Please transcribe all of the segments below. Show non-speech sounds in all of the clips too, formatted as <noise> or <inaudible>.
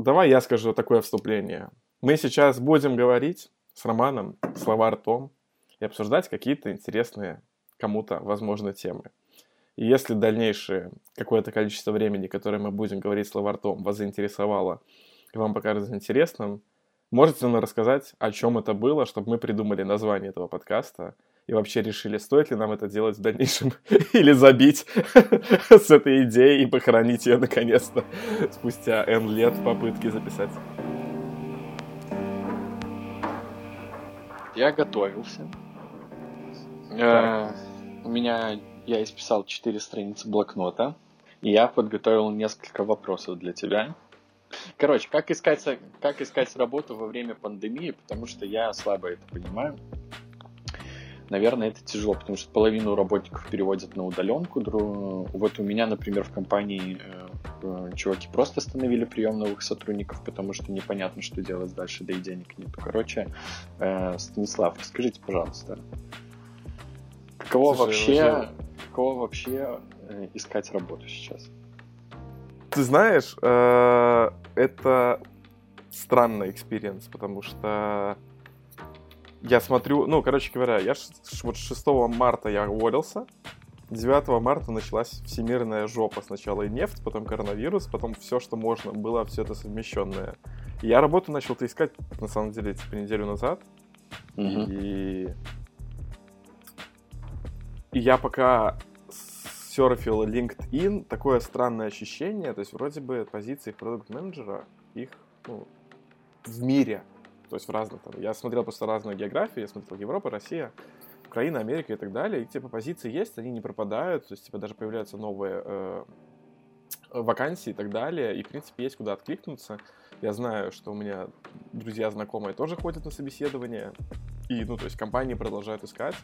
давай я скажу такое вступление. Мы сейчас будем говорить с Романом слова ртом и обсуждать какие-то интересные кому-то, возможно, темы. И если дальнейшее какое-то количество времени, которое мы будем говорить слова ртом, вас заинтересовало и вам покажется интересным, можете нам рассказать, о чем это было, чтобы мы придумали название этого подкаста и вообще решили, стоит ли нам это делать в дальнейшем <laughs> или забить <laughs> с этой идеей и похоронить ее наконец-то <laughs> спустя N лет попытки записать. Я готовился. Э, у меня я исписал четыре страницы блокнота, и я подготовил несколько вопросов для тебя. Короче, как искать, как искать работу во время пандемии, потому что я слабо это понимаю. Наверное, это тяжело, потому что половину работников переводят на удаленку. Вот у меня, например, в компании э, э, чуваки просто остановили прием новых сотрудников, потому что непонятно, что делать дальше, да и денег нет. Короче, э, Станислав, расскажите, пожалуйста, каково вообще, каково вообще искать работу сейчас? Ты знаешь, это странный experience, потому что я смотрю, ну, короче говоря, я вот 6 марта я уволился, 9 марта началась всемирная жопа. Сначала и нефть, потом коронавирус, потом все, что можно, было все это совмещенное. И я работу начал-то искать, на самом деле, типа неделю назад. Mm-hmm. И... и я пока серфил LinkedIn, такое странное ощущение, то есть вроде бы позиции продукт-менеджера, их ну, в мире, то есть в разных там, я смотрел просто разную географию, я смотрел Европа, Россия, Украина, Америка и так далее, и типа позиции есть, они не пропадают, то есть типа даже появляются новые э, вакансии и так далее, и в принципе есть куда откликнуться. Я знаю, что у меня друзья, знакомые тоже ходят на собеседование, и, ну, то есть компании продолжают искать,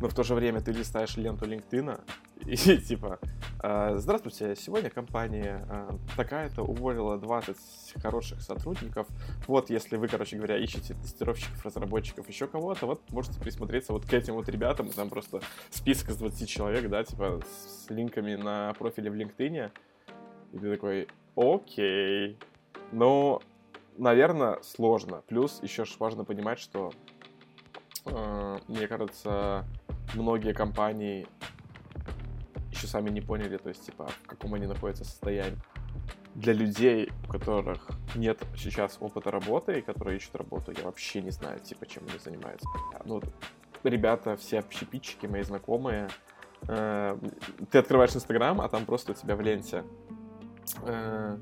но в то же время ты листаешь ленту LinkedIn, <laughs> и типа, «А, здравствуйте, сегодня компания а, такая-то уволила 20 хороших сотрудников. Вот, если вы, короче говоря, ищете тестировщиков, разработчиков, еще кого-то, вот можете присмотреться вот к этим вот ребятам, там просто список из 20 человек, да, типа с линками на профиле в LinkedIn. И ты такой, окей. Ну, наверное, сложно. Плюс еще важно понимать, что мне кажется, многие компании еще сами не поняли, то есть, типа, в каком они находятся состоянии. Для людей, у которых нет сейчас опыта работы и которые ищут работу, я вообще не знаю, типа, чем они занимаются. Ну, ребята, все общепитчики, мои знакомые, э, ты открываешь Инстаграм, а там просто у тебя в ленте э,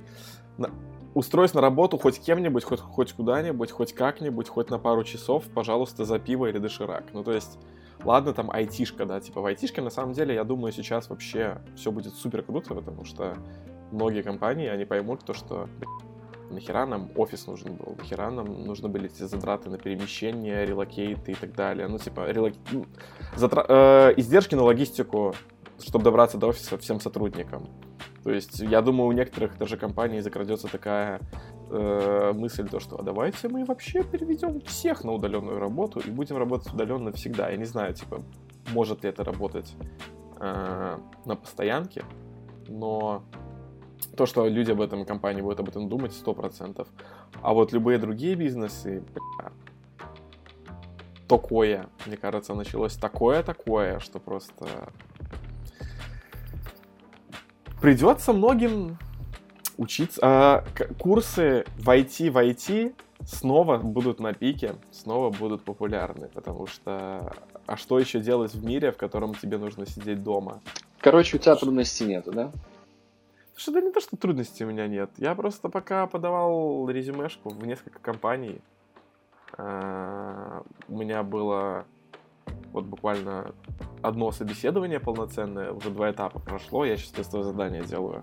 устроись на работу хоть кем-нибудь, хоть, хоть куда-нибудь, хоть как-нибудь, хоть на пару часов, пожалуйста, за пиво или доширак. Ну, то есть, ладно, там айтишка, да, типа в айтишке, на самом деле, я думаю, сейчас вообще все будет супер круто, потому что многие компании, они поймут то, что нахера нам офис нужен был, нахера нам нужны были эти затраты на перемещение, релокейты и так далее. Ну, типа, релок... Затра... э, издержки на логистику, чтобы добраться до офиса всем сотрудникам. То есть, я думаю, у некоторых даже компаний закрадется такая э, мысль, то, что а давайте мы вообще переведем всех на удаленную работу и будем работать удаленно всегда. Я не знаю, типа, может ли это работать э, на постоянке, но то, что люди об этом, компании будут об этом думать, сто процентов. А вот любые другие бизнесы, бля, такое, мне кажется, началось такое-такое, что просто придется многим учиться. А, курсы в IT в IT снова будут на пике, снова будут популярны, потому что а что еще делать в мире, в котором тебе нужно сидеть дома? Короче, у тебя трудностей нету, да? Что да не то, что трудностей у меня нет. Я просто пока подавал резюмешку в несколько компаний. А, у меня было вот буквально одно собеседование полноценное, уже два этапа прошло, я сейчас тестовое задание делаю.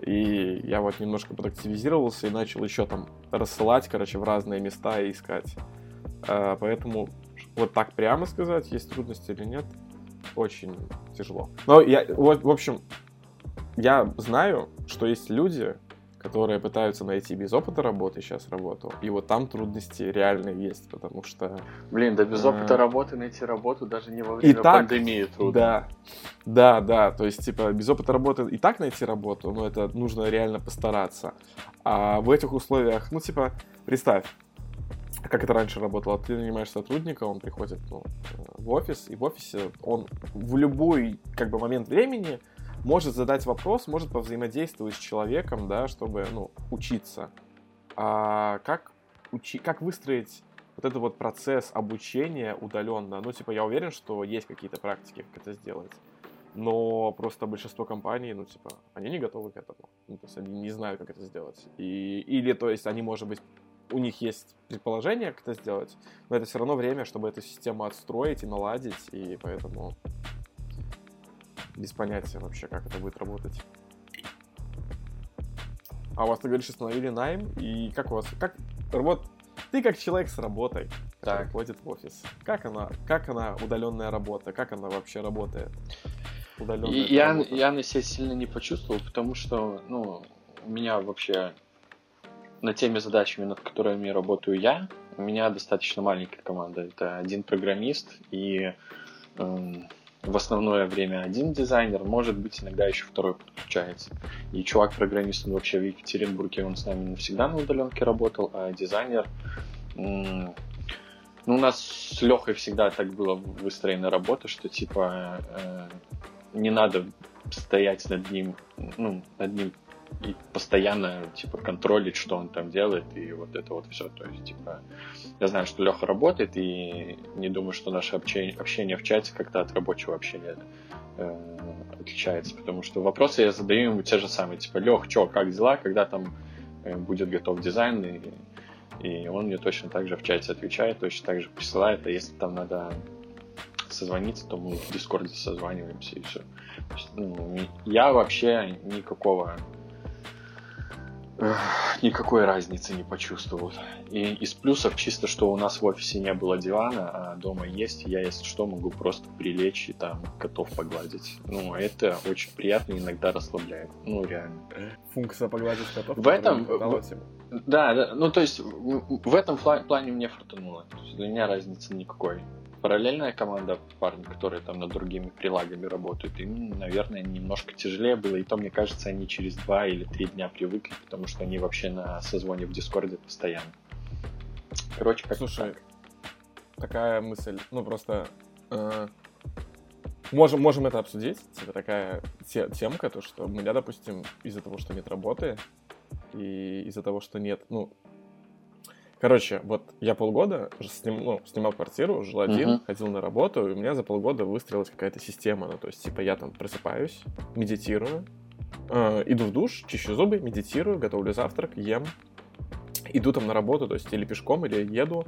И я вот немножко подактивизировался и начал еще там рассылать, короче, в разные места и искать. А, поэтому вот так прямо сказать, есть трудности или нет, очень тяжело. Но я, в общем, я знаю, что есть люди, которые пытаются найти без опыта работы сейчас работу. И вот там трудности реально есть, потому что... Блин, да без опыта а... работы найти работу даже не во время и так, пандемии трудно. Да, да, да, то есть, типа, без опыта работы и так найти работу, но это нужно реально постараться. А в этих условиях, ну, типа, представь, как это раньше работало, ты нанимаешь сотрудника, он приходит ну, в офис, и в офисе он в любой как бы момент времени может задать вопрос, может повзаимодействовать с человеком, да, чтобы, ну, учиться. А как, учи, как выстроить вот этот вот процесс обучения удаленно? Ну, типа, я уверен, что есть какие-то практики, как это сделать. Но просто большинство компаний, ну, типа, они не готовы к этому. Ну, то есть они не знают, как это сделать. И, или, то есть, они, может быть, у них есть предположение, как это сделать, но это все равно время, чтобы эту систему отстроить и наладить, и поэтому без понятия вообще, как это будет работать. А у вас, ты говоришь, установили найм, и как у вас, как, вот, ты как человек с работой, так. ходит в офис, как она, как она удаленная работа, как она вообще работает? Удаленная я, работа? я на себя сильно не почувствовал, потому что, ну, у меня вообще на теми задачами, над которыми работаю я, у меня достаточно маленькая команда. Это один программист и эм, в основное время один дизайнер, может быть, иногда еще второй подключается. И чувак-программист, вообще в Екатеринбурге, он с нами навсегда на удаленке работал, а дизайнер... Ну, у нас с Лехой всегда так было выстроена работа, что типа э, не надо стоять над ним, ну, над ним и постоянно, типа, контролить, что он там делает, и вот это вот все. То есть, типа, я знаю, что Леха работает, и не думаю, что наше общение, общение в чате как-то от рабочего общения э, отличается, потому что вопросы я задаю ему те же самые, типа, Лех, что, как дела, когда там э, будет готов дизайн, и, и он мне точно так же в чате отвечает, точно так же присылает, а если там надо созвониться, то мы в Дискорде созваниваемся и все. Есть, ну, я вообще никакого никакой разницы не почувствовал. И из плюсов чисто, что у нас в офисе не было дивана, а дома есть, я, если что, могу просто прилечь и там котов погладить. Ну, это очень приятно иногда расслабляет. Ну, реально. Функция погладить котов? В этом... да, да, ну, то есть в этом плане мне фартануло. Для меня разницы никакой параллельная команда парни, которые там над другими прилагами работают, им, наверное, немножко тяжелее было, и то, мне кажется, они через два или три дня привыкли, потому что они вообще на созвоне в Дискорде постоянно. Короче, как Слушай, так. такая мысль, ну просто э, можем, можем это обсудить, типа такая те, темка, то, что меня, допустим, из-за того, что нет работы, и из-за того, что нет, ну, Короче, вот я полгода сним, ну, снимал квартиру, жил один, uh-huh. ходил на работу, и у меня за полгода выстроилась какая-то система. Ну, то есть, типа, я там просыпаюсь, медитирую, э, иду в душ, чищу зубы, медитирую, готовлю завтрак, ем, иду там на работу, то есть, или пешком, или еду,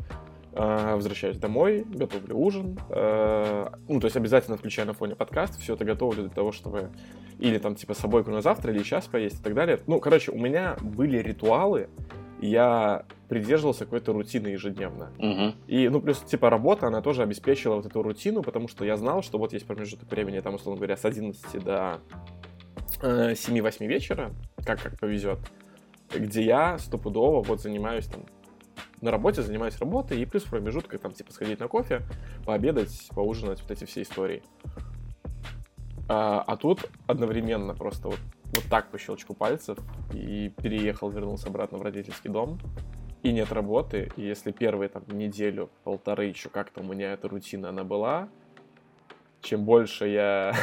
э, возвращаюсь домой, готовлю ужин, э, ну, то есть, обязательно включаю на фоне подкаст, все это готовлю для того, чтобы или там, типа, собойку на завтра, или сейчас поесть и так далее. Ну, короче, у меня были ритуалы, я придерживался какой-то рутины ежедневно. Угу. И, ну, плюс, типа, работа, она тоже обеспечила вот эту рутину, потому что я знал, что вот есть промежуток времени, там, условно говоря, с 11 до э, 7-8 вечера, как, как повезет, где я стопудово вот занимаюсь там на работе занимаюсь работой, и плюс в там, типа, сходить на кофе, пообедать, поужинать, вот эти все истории. А, а тут одновременно просто вот вот так по щелчку пальцев и переехал, вернулся обратно в родительский дом. И нет работы, и если первые там неделю, полторы еще как-то у меня эта рутина она была, чем больше я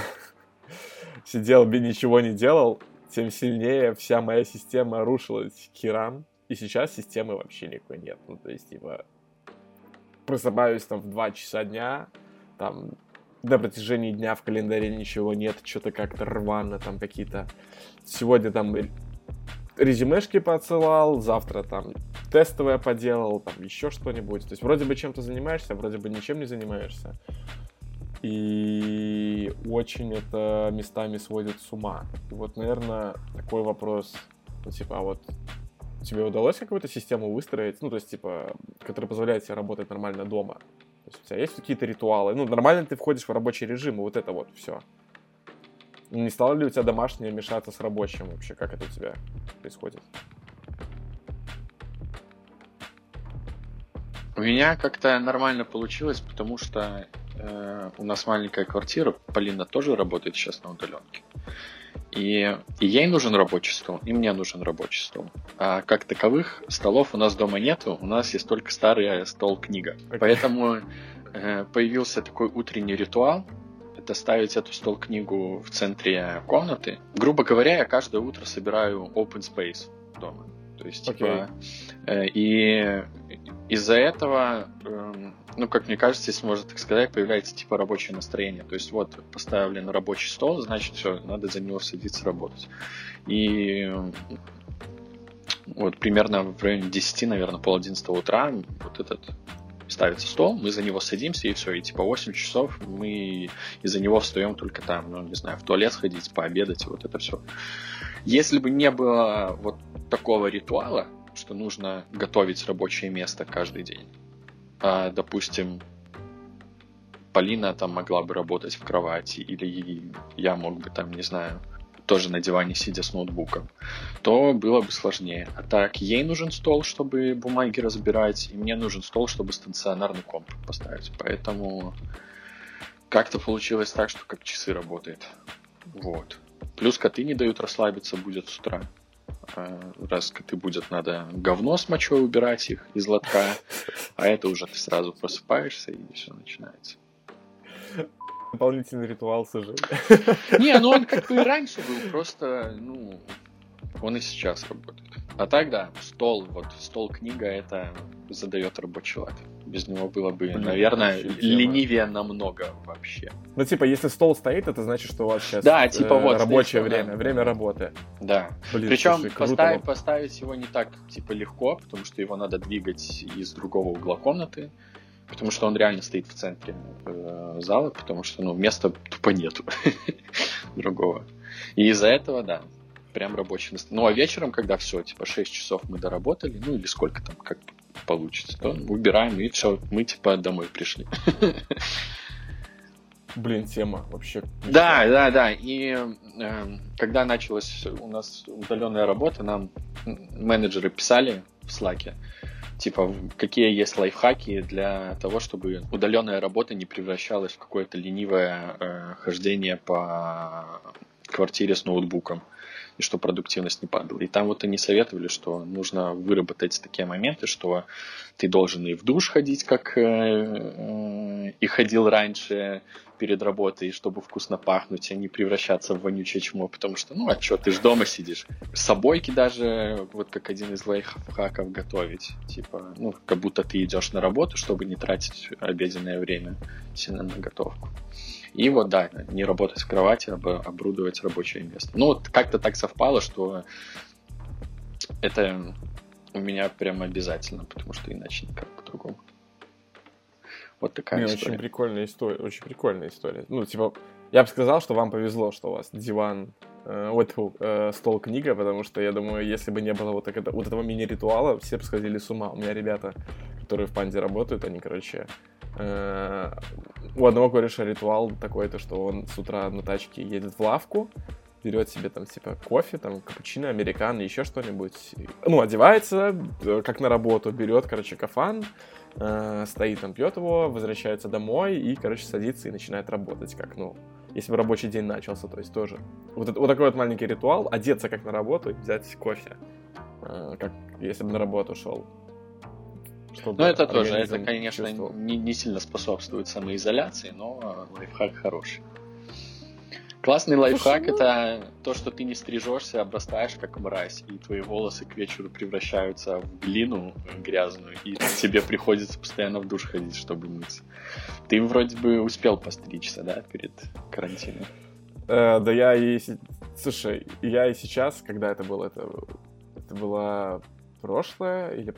<laughs> сидел бы ничего не делал, тем сильнее вся моя система рушилась к херам. И сейчас системы вообще никакой нет. Ну, то есть, типа, просыпаюсь там в 2 часа дня, там на протяжении дня в календаре ничего нет, что-то как-то рвано, там какие-то... Сегодня там резюмешки поотсылал, завтра там тестовое поделал, там еще что-нибудь. То есть вроде бы чем-то занимаешься, вроде бы ничем не занимаешься. И очень это местами сводит с ума. И вот, наверное, такой вопрос, ну, типа, а вот тебе удалось какую-то систему выстроить, ну, то есть, типа, которая позволяет тебе работать нормально дома? То есть у тебя есть какие-то ритуалы. Ну, нормально ты входишь в рабочий режим, и вот это вот все. Не стало ли у тебя домашнее мешаться с рабочим вообще? Как это у тебя происходит? У меня как-то нормально получилось, потому что э, у нас маленькая квартира, Полина тоже работает сейчас на удаленке. И, и ей нужен рабочий стол, и мне нужен рабочий стол. А как таковых столов у нас дома нету, у нас есть только старый стол-книга. Okay. Поэтому э, появился такой утренний ритуал, это ставить эту стол-книгу в центре комнаты. Грубо говоря, я каждое утро собираю open space дома. То есть, типа, okay. э, и из-за этого, э, ну, как мне кажется, если можно так сказать, появляется типа рабочее настроение. То есть, вот, поставлен рабочий стол, значит, все, надо за него садиться работать. И вот примерно в районе 10, наверное, пол 11 утра вот этот ставится стол, мы за него садимся и все, и типа 8 часов мы из-за него встаем только там, ну, не знаю, в туалет сходить, пообедать, вот это все. Если бы не было вот такого ритуала, что нужно готовить рабочее место каждый день, а, допустим, Полина там могла бы работать в кровати, или я мог бы там, не знаю, тоже на диване сидя с ноутбуком, то было бы сложнее. А так, ей нужен стол, чтобы бумаги разбирать, и мне нужен стол, чтобы стационарный комп поставить. Поэтому как-то получилось так, что как часы работает. Вот. Плюс коты не дают расслабиться будет с утра. А, раз коты будет, надо говно с мочой убирать их из лотка, а это уже ты сразу просыпаешься и все начинается дополнительный ритуал сожжения. Не, ну он как бы и раньше был, просто, ну, он и сейчас работает. А так, да, стол, вот стол книга, это задает рабочий лад. Без него было бы, Блин, наверное, ленивее намного вообще. Ну, типа, если стол стоит, это значит, что у вас сейчас да, типа, э, вот, рабочее стоит, время, да. время работы. Да. Блин, Причем слушай, поставить, поставить его не так, типа, легко, потому что его надо двигать из другого угла комнаты потому что он реально стоит в центре э, зала, потому что ну, места тупо нету <laughs> другого. И из-за этого, да, прям рабочий. Ну, а вечером, когда все, типа, 6 часов мы доработали, ну, или сколько там, как получится, то убираем, и все, мы, типа, домой пришли. <laughs> Блин, тема вообще. Да, да, да. И э, когда началась у нас удаленная работа, нам менеджеры писали в Slack, типа, какие есть лайфхаки для того, чтобы удаленная работа не превращалась в какое-то ленивое э, хождение по квартире с ноутбуком и что продуктивность не падала. И там вот они советовали, что нужно выработать такие моменты, что ты должен и в душ ходить, как э, э, и ходил раньше, перед работой, чтобы вкусно пахнуть, а не превращаться в вонючее чмо, потому что, ну, а что, ты ж дома сидишь. Собойки даже, вот как один из лайфхаков, готовить. Типа, ну, как будто ты идешь на работу, чтобы не тратить обеденное время сильно на готовку. И вот, да, не работать в кровати, а оборудовать рабочее место. Ну, вот как-то так совпало, что это у меня прям обязательно, потому что иначе никак по-другому. Вот такая Не, история. Очень прикольная история, очень прикольная история. Ну, типа, я бы сказал, что вам повезло, что у вас диван, э, вот э, стол книга, потому что я думаю, если бы не было вот, так, вот этого мини-ритуала, все бы сходили с ума. У меня ребята, которые в панде работают, они, короче, э, у одного кореша ритуал такой, то, что он с утра на тачке едет в лавку, берет себе там типа кофе, там капучино, американо, еще что-нибудь, ну, одевается, э, как на работу, берет, короче, кафан, э, стоит там, пьет его, возвращается домой и, короче, садится и начинает работать, как, ну, если бы рабочий день начался, то есть тоже. Вот, это, вот такой вот маленький ритуал, одеться как на работу и взять кофе, как если бы на работу шел. Ну, это тоже, это, конечно, не, не сильно способствует самоизоляции, но лайфхак хороший. Классный лайфхак это то, что ты не стрижешься, обрастаешь как мразь, и твои волосы к вечеру превращаются в глину грязную, и тебе приходится постоянно в душ ходить, чтобы мыться. Ты вроде бы успел постричься, да, перед карантином? Э, да я и... Слушай, я и сейчас, когда это было, это, это было прошлое или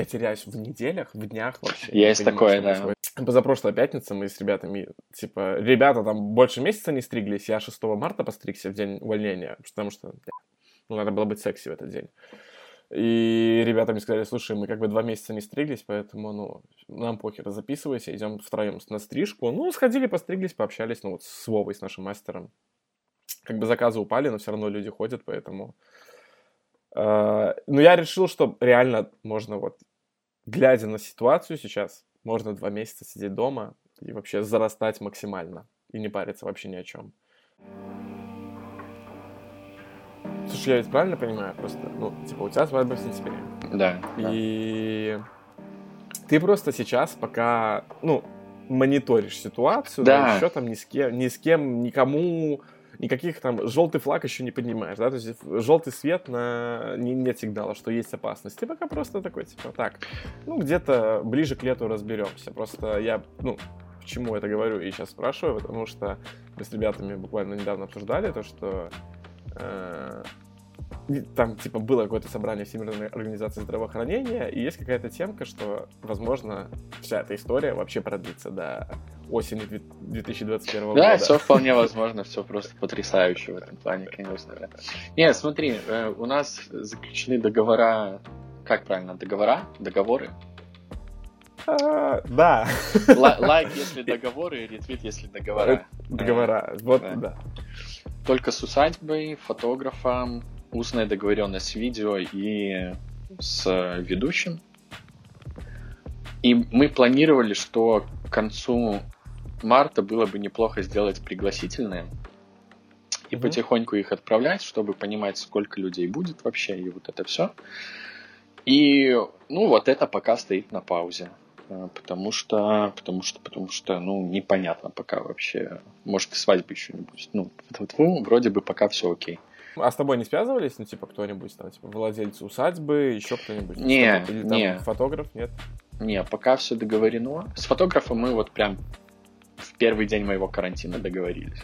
я теряюсь в неделях, в днях вообще. Есть такое, да. Позапрошлая пятница мы с ребятами, типа, ребята там больше месяца не стриглись, я 6 марта постригся в день увольнения, потому что ну, надо было быть секси в этот день. И ребята мне сказали, слушай, мы как бы два месяца не стриглись, поэтому, ну, нам похер, записывайся, идем втроем на стрижку. Ну, сходили, постриглись, пообщались, ну, вот с Вовой, с нашим мастером. как бы заказы упали, но все равно люди ходят, поэтому... Э, но я решил, что реально можно вот, глядя на ситуацию сейчас, можно два месяца сидеть дома и вообще зарастать максимально и не париться вообще ни о чем. Слушай, я ведь правильно понимаю просто? Ну, типа, у тебя свадьба в сентябре. Да. И ты просто сейчас пока, ну, мониторишь ситуацию, Да. еще там ни с кем, ни с кем, никому, никаких там желтый флаг еще не поднимаешь, да, то есть желтый свет на не, нет сигнала, что есть опасность. Ты пока просто такой, типа, так, ну, где-то ближе к лету разберемся. Просто я, ну, почему это говорю и сейчас спрашиваю, потому что мы с ребятами буквально недавно обсуждали то, что э, и там, типа, было какое-то собрание Всемирной организации здравоохранения, и есть какая-то темка, что, возможно, вся эта история вообще продлится до осени две- 2021 Да, года. все вполне <laughs> возможно, все просто потрясающе в этом плане, конечно. да. Не, смотри, э, у нас заключены договора, как правильно, договора, договоры. А, да, Ла- Лайк, если <laughs> договоры, ретвит, если договора. договора. Вот, да. да. Только с усадьбой, фотографом, устная договоренность с видео и с ведущим. И мы планировали, что к концу марта было бы неплохо сделать пригласительные и Мгм. потихоньку их отправлять, чтобы понимать, сколько людей будет вообще, и вот это все. И, ну, вот это пока стоит на паузе. Э, Потому что, потому что, потому что, ну, непонятно пока вообще. Может, и свадьбы еще не будет. Ну, вот, вот, вроде бы пока все окей. А с тобой не связывались, ну, типа, кто-нибудь там, типа, владельцы усадьбы, еще кто-нибудь? Не? Или там не. фотограф, нет? Не, пока все договорено. С фотографом мы вот прям в первый день моего карантина договорились.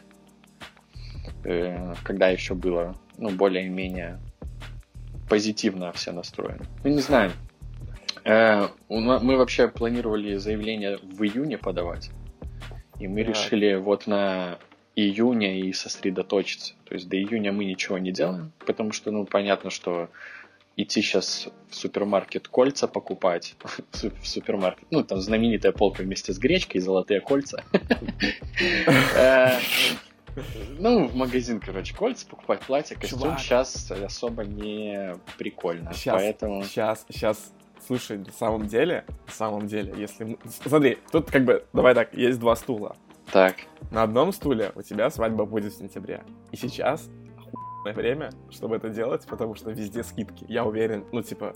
Э, Когда еще было, ну, более-менее позитивно все настроены. Ну, не знаю. Э, Мы вообще планировали заявление в июне подавать. И мы Так. решили вот на июне и сосредоточиться. То есть до июня мы ничего не делаем, потому что, ну, понятно, что идти сейчас в супермаркет кольца покупать, в <laughs> су- в супермаркет, ну, там знаменитая полка вместе с гречкой, золотые кольца. <laughs> Э, Ну, в магазин, короче, кольца покупать, платье, костюм Чувак. сейчас особо не прикольно. Поэтому... Сейчас, сейчас, слушай, на самом деле, на самом деле, если... мы- Смотри, тут как бы, давай так, есть два стула. Так, На одном стуле у тебя свадьба будет в сентябре. И сейчас время, чтобы это делать, потому что везде скидки. Я уверен, ну, типа,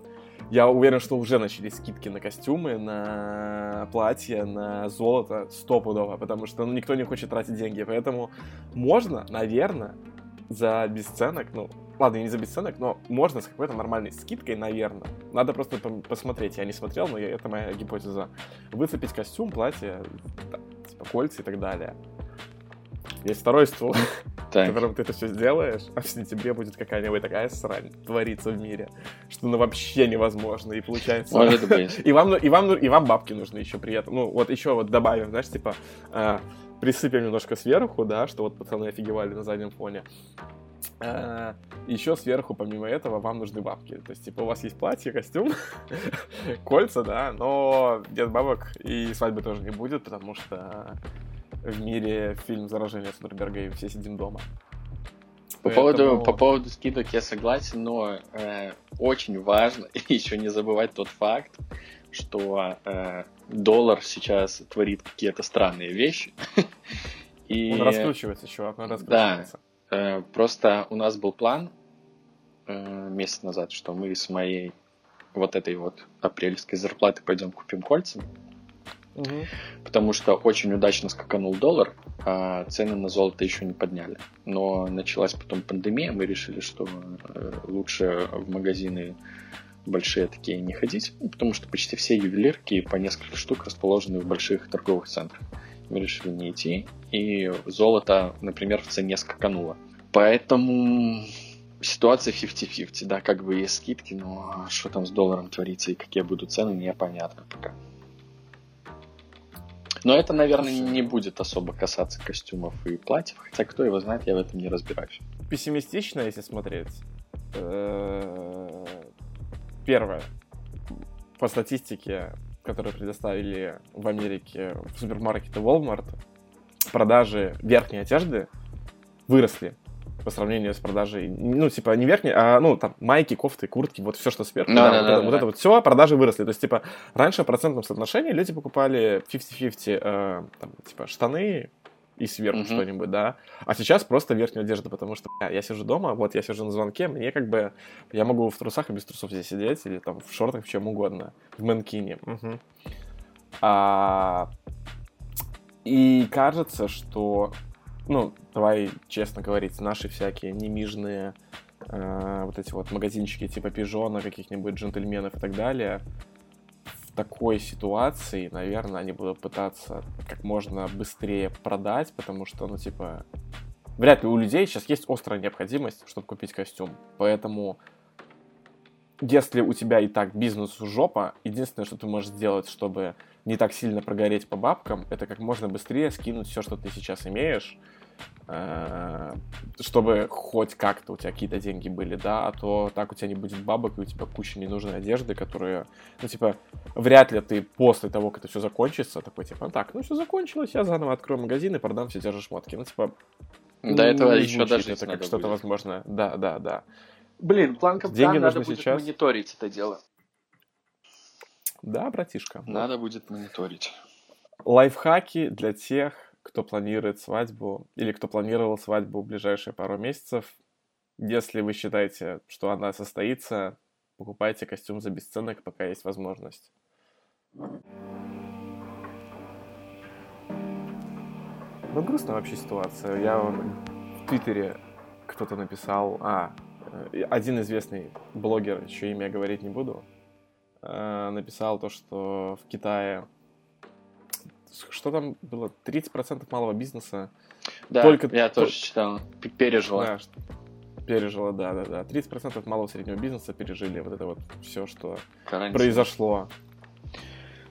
я уверен, что уже начались скидки на костюмы, на платья, на золото стопудово, потому что ну, никто не хочет тратить деньги. Поэтому можно, наверное, за бесценок, ну, ладно, не за бесценок, но можно с какой-то нормальной скидкой, наверное. Надо просто посмотреть. Я не смотрел, но это моя гипотеза. Выцепить костюм, платье, типа кольца и так далее. Есть второй стул, <laughs> так. котором ты это все сделаешь, а в сентябре будет какая-нибудь такая срань твориться в мире, что ну вообще невозможно. И получается... Может быть. <laughs> И вам, ну- и, вам, ну- и вам бабки нужны еще при этом. Ну, вот еще вот добавим, знаешь, типа, э, присыпем немножко сверху, да, что вот пацаны офигевали на заднем фоне. Э, еще сверху, помимо этого, вам нужны бабки. То есть, типа, у вас есть платье, костюм, <laughs> кольца, да, но нет бабок, и свадьбы тоже не будет, потому что в мире фильм «Заражение» Содерберга, и все сидим дома. По поводу, Поэтому- по поводу скидок я согласен, но э, очень важно <laughs> еще не забывать тот факт, что э, доллар сейчас творит какие-то странные вещи. <laughs> И Он раскручивается, чувак, он Да. раскручивается. э, просто у нас был план э, месяц назад, что мы с моей вот этой вот апрельской зарплаты пойдем купим кольца, Мгм. потому что очень удачно скаканул доллар, а цены на золото еще не подняли. Но началась потом пандемия, мы решили, что э, лучше в магазины большие такие не ходить, потому что почти все ювелирки по несколько штук расположены в больших торговых центрах. Мы решили не идти, и золото, например, в цене скакануло. Поэтому ситуация 50-50, да, как бы есть скидки, но что там с долларом творится и какие будут цены, непонятно пока. Но это, наверное, не будет особо касаться костюмов и платьев, хотя кто его знает, я в этом не разбираюсь. пессимистично, если смотреть. Э, Первое. По статистике, которую предоставили в Америке в супермаркете Walmart, продажи верхней одежды выросли по сравнению с продажей, ну, типа, не верхней, а, ну, там, майки, кофты, куртки, вот все, что сверху. Да, да, да, вот, да, это, да. вот это вот все, продажи выросли. То есть, типа, раньше в процентном соотношении люди покупали 50-50, э, там, типа, штаны и сверху Мгм. что-нибудь, да. А сейчас просто верхнюю одежду, потому что бля, я сижу дома, вот я сижу на звонке, мне как бы, я могу в трусах и без трусов здесь сидеть, или там в шортах, в чем угодно, в манкине. Мгм. А, и кажется, что, ну, давай честно говорить, наши всякие немижные э, вот эти вот магазинчики типа пижона, каких-нибудь джентльменов и так далее, в такой ситуации, наверное, они будут пытаться как можно быстрее продать, потому что, ну, типа, вряд ли у людей сейчас есть острая необходимость, чтобы купить костюм. Поэтому, если у тебя и так бизнес жопа, единственное, что ты можешь сделать, чтобы не так сильно прогореть по бабкам, это как можно быстрее скинуть все, что ты сейчас имеешь, э, чтобы хоть как-то у тебя какие-то деньги были, да, а то так у тебя не будет бабок, и у тебя куча ненужной одежды, которые, ну, типа, вряд ли ты после того, как это все закончится, такой, типа, ну так, ну все закончилось, я заново открою магазин и продам все те же шмотки. Ну, типа, До этого не еще даже это как что-то возможно. Да, да, да. Блин, план капитана Деньги надо нужны будет сейчас. мониторить это дело. Да, братишка. Надо будет мониторить. Лайфхаки для тех, кто планирует свадьбу или кто планировал свадьбу в ближайшие пару месяцев. Если вы считаете, что она состоится, покупайте костюм за бесценок, пока есть возможность. Ну, грустная вообще ситуация. Я в Твиттере кто-то написал, а, э, один известный блогер, еще имя говорить не буду, написал то, что в Китае что там было? 30% малого бизнеса Да, Только- я то- тоже читал. Пережила. да, что- пережило, да, да, да. 30% малого среднего бизнеса пережили вот это вот все, что Карантин. произошло.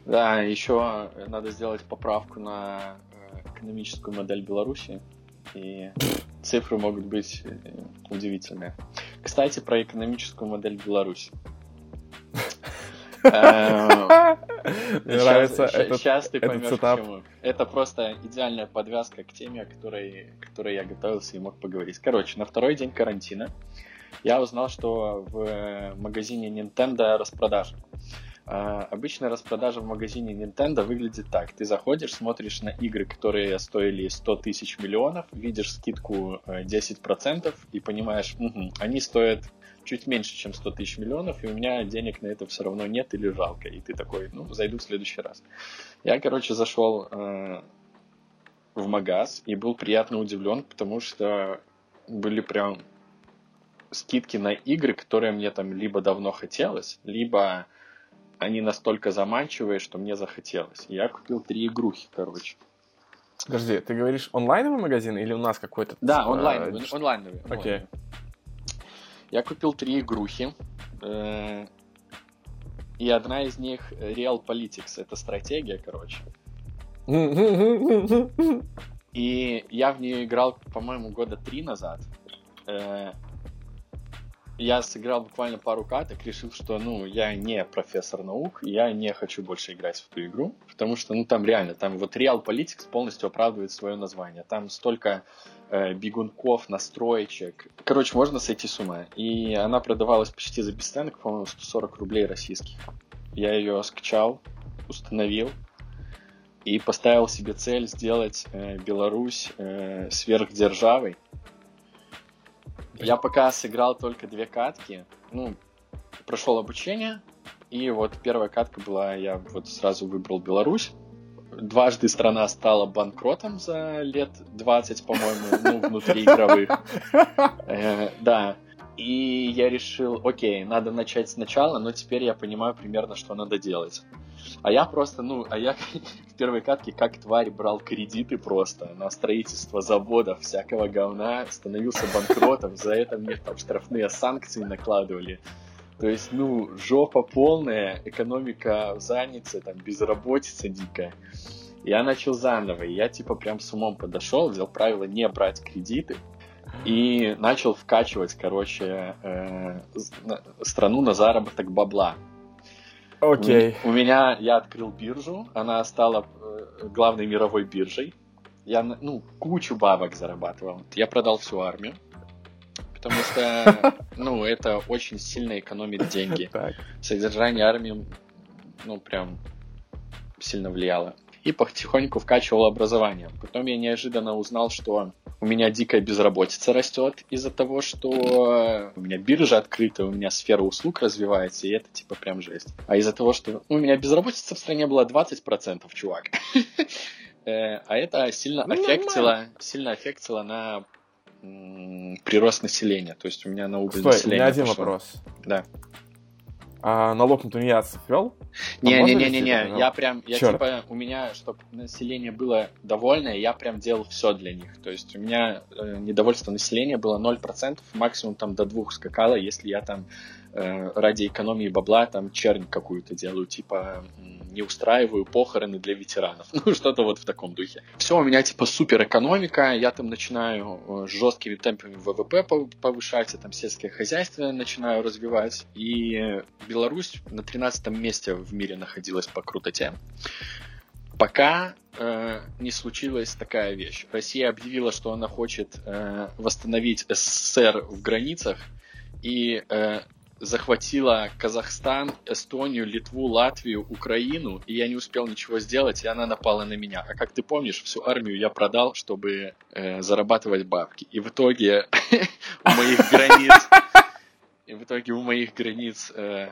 Да, еще надо сделать поправку на э, экономическую модель Беларуси. И цифры могут быть э, удивительные. Кстати, про экономическую модель Беларуси. Э, Мне нравится Сейчас, ты поймешь, почему. Это просто идеальная подвязка к теме, о которой, которой я готовился и мог поговорить. Короче, на второй день карантина я узнал, что в магазине Nintendo распродажа. А, Обычная распродажа в магазине Nintendo выглядит так. Ты заходишь, смотришь на игры, которые стоили 100 тысяч миллионов, видишь скидку э, 10% и понимаешь, «Мгм, они стоят чуть меньше, чем 100 тысяч миллионов, и у меня денег на это все равно нет или жалко. И ты такой, ну, зайду в следующий раз. Я, короче, зашел э, в магаз и был приятно удивлен, потому что были прям скидки на игры, которые мне там либо давно хотелось, либо они настолько заманчивые, что мне захотелось. Я купил три игрухи, короче. Подожди, ты говоришь онлайновый магазин или у нас какой-то? Да, онлайновые. ш- онлайновые, Окей. онлайновые. Я купил три игрухи. э, И одна из них Real Politics. Это стратегия, короче. <laughs> И я в нее играл, по-моему, года три назад. Я сыграл буквально пару каток, решил, что, ну, я не профессор наук, я не хочу больше играть в эту игру, потому что, ну, там реально, там вот Real Politics полностью оправдывает свое название. Там столько э, бегунков, настроечек. Короче, можно сойти с ума. И она продавалась почти за бесценок, по-моему, 140 рублей российских. Я ее скачал, установил, и поставил себе цель сделать э, Беларусь э, сверхдержавой. Я пока сыграл только две катки, ну, прошел обучение, и вот первая катка была, я вот сразу выбрал Беларусь. Дважды страна стала банкротом за лет 20, по-моему, ну, внутри игровых. <laughs> Э, да. И я решил, окей, надо начать сначала, но теперь я понимаю примерно, что надо делать. А я просто, ну, а я <laughs> в первой катке как тварь брал кредиты просто на строительство заводов, всякого говна, становился банкротом, за это мне там штрафные санкции накладывали. То есть, ну, жопа полная, экономика в там, безработица дикая. Я начал заново, и я типа прям с умом подошел, взял правило не брать кредиты, и начал вкачивать, короче, э, страну на заработок бабла. Окей. У, у меня я открыл биржу, она стала э, главной мировой биржей. Я, ну, кучу бабок зарабатывал. Я продал всю армию. потому что, <laughs> ну, это очень сильно экономит деньги. Содержание армии, ну, прям сильно влияло. И потихоньку вкачивал образование. Потом я неожиданно узнал, что у меня дикая безработица растет из-за того, что у меня биржа открыта, у меня сфера услуг развивается, и это типа прям жесть. А из-за того, что у меня безработица в стране была 20%, чувак. <laughs> Э, а это сильно Ну, аффектило, сильно аффектило на прирост населения. То есть у меня на убыль Стой, у населения меня один вопрос. Да. А налог на тунеядцев вел? Не-не-не-не-не, можно я прям, я Чёрт. типа, у меня, чтобы население было довольное, я прям делал все для них. То есть у меня э, недовольство населения было 0%, максимум там до двух скакало, если я там э, ради экономии бабла там чернь какую-то делаю, типа не устраиваю похороны для ветеранов. <laughs> Ну, что-то вот в таком духе. Все, у меня типа супер экономика, я там начинаю э, жесткими темпами ВВП пов- повышать, я там сельское хозяйство начинаю развивать. И Беларусь на 13 месте в мире находилась по крутоте. Пока э, не случилась такая вещь. Россия объявила, что она хочет э, восстановить СССР в границах и э, захватила Казахстан, Эстонию, Литву, Латвию, Украину, и я не успел ничего сделать, и она напала на меня. А как ты помнишь, всю армию я продал, чтобы э, зарабатывать бабки. И в итоге <laughs> у моих границ и в итоге у моих границ э,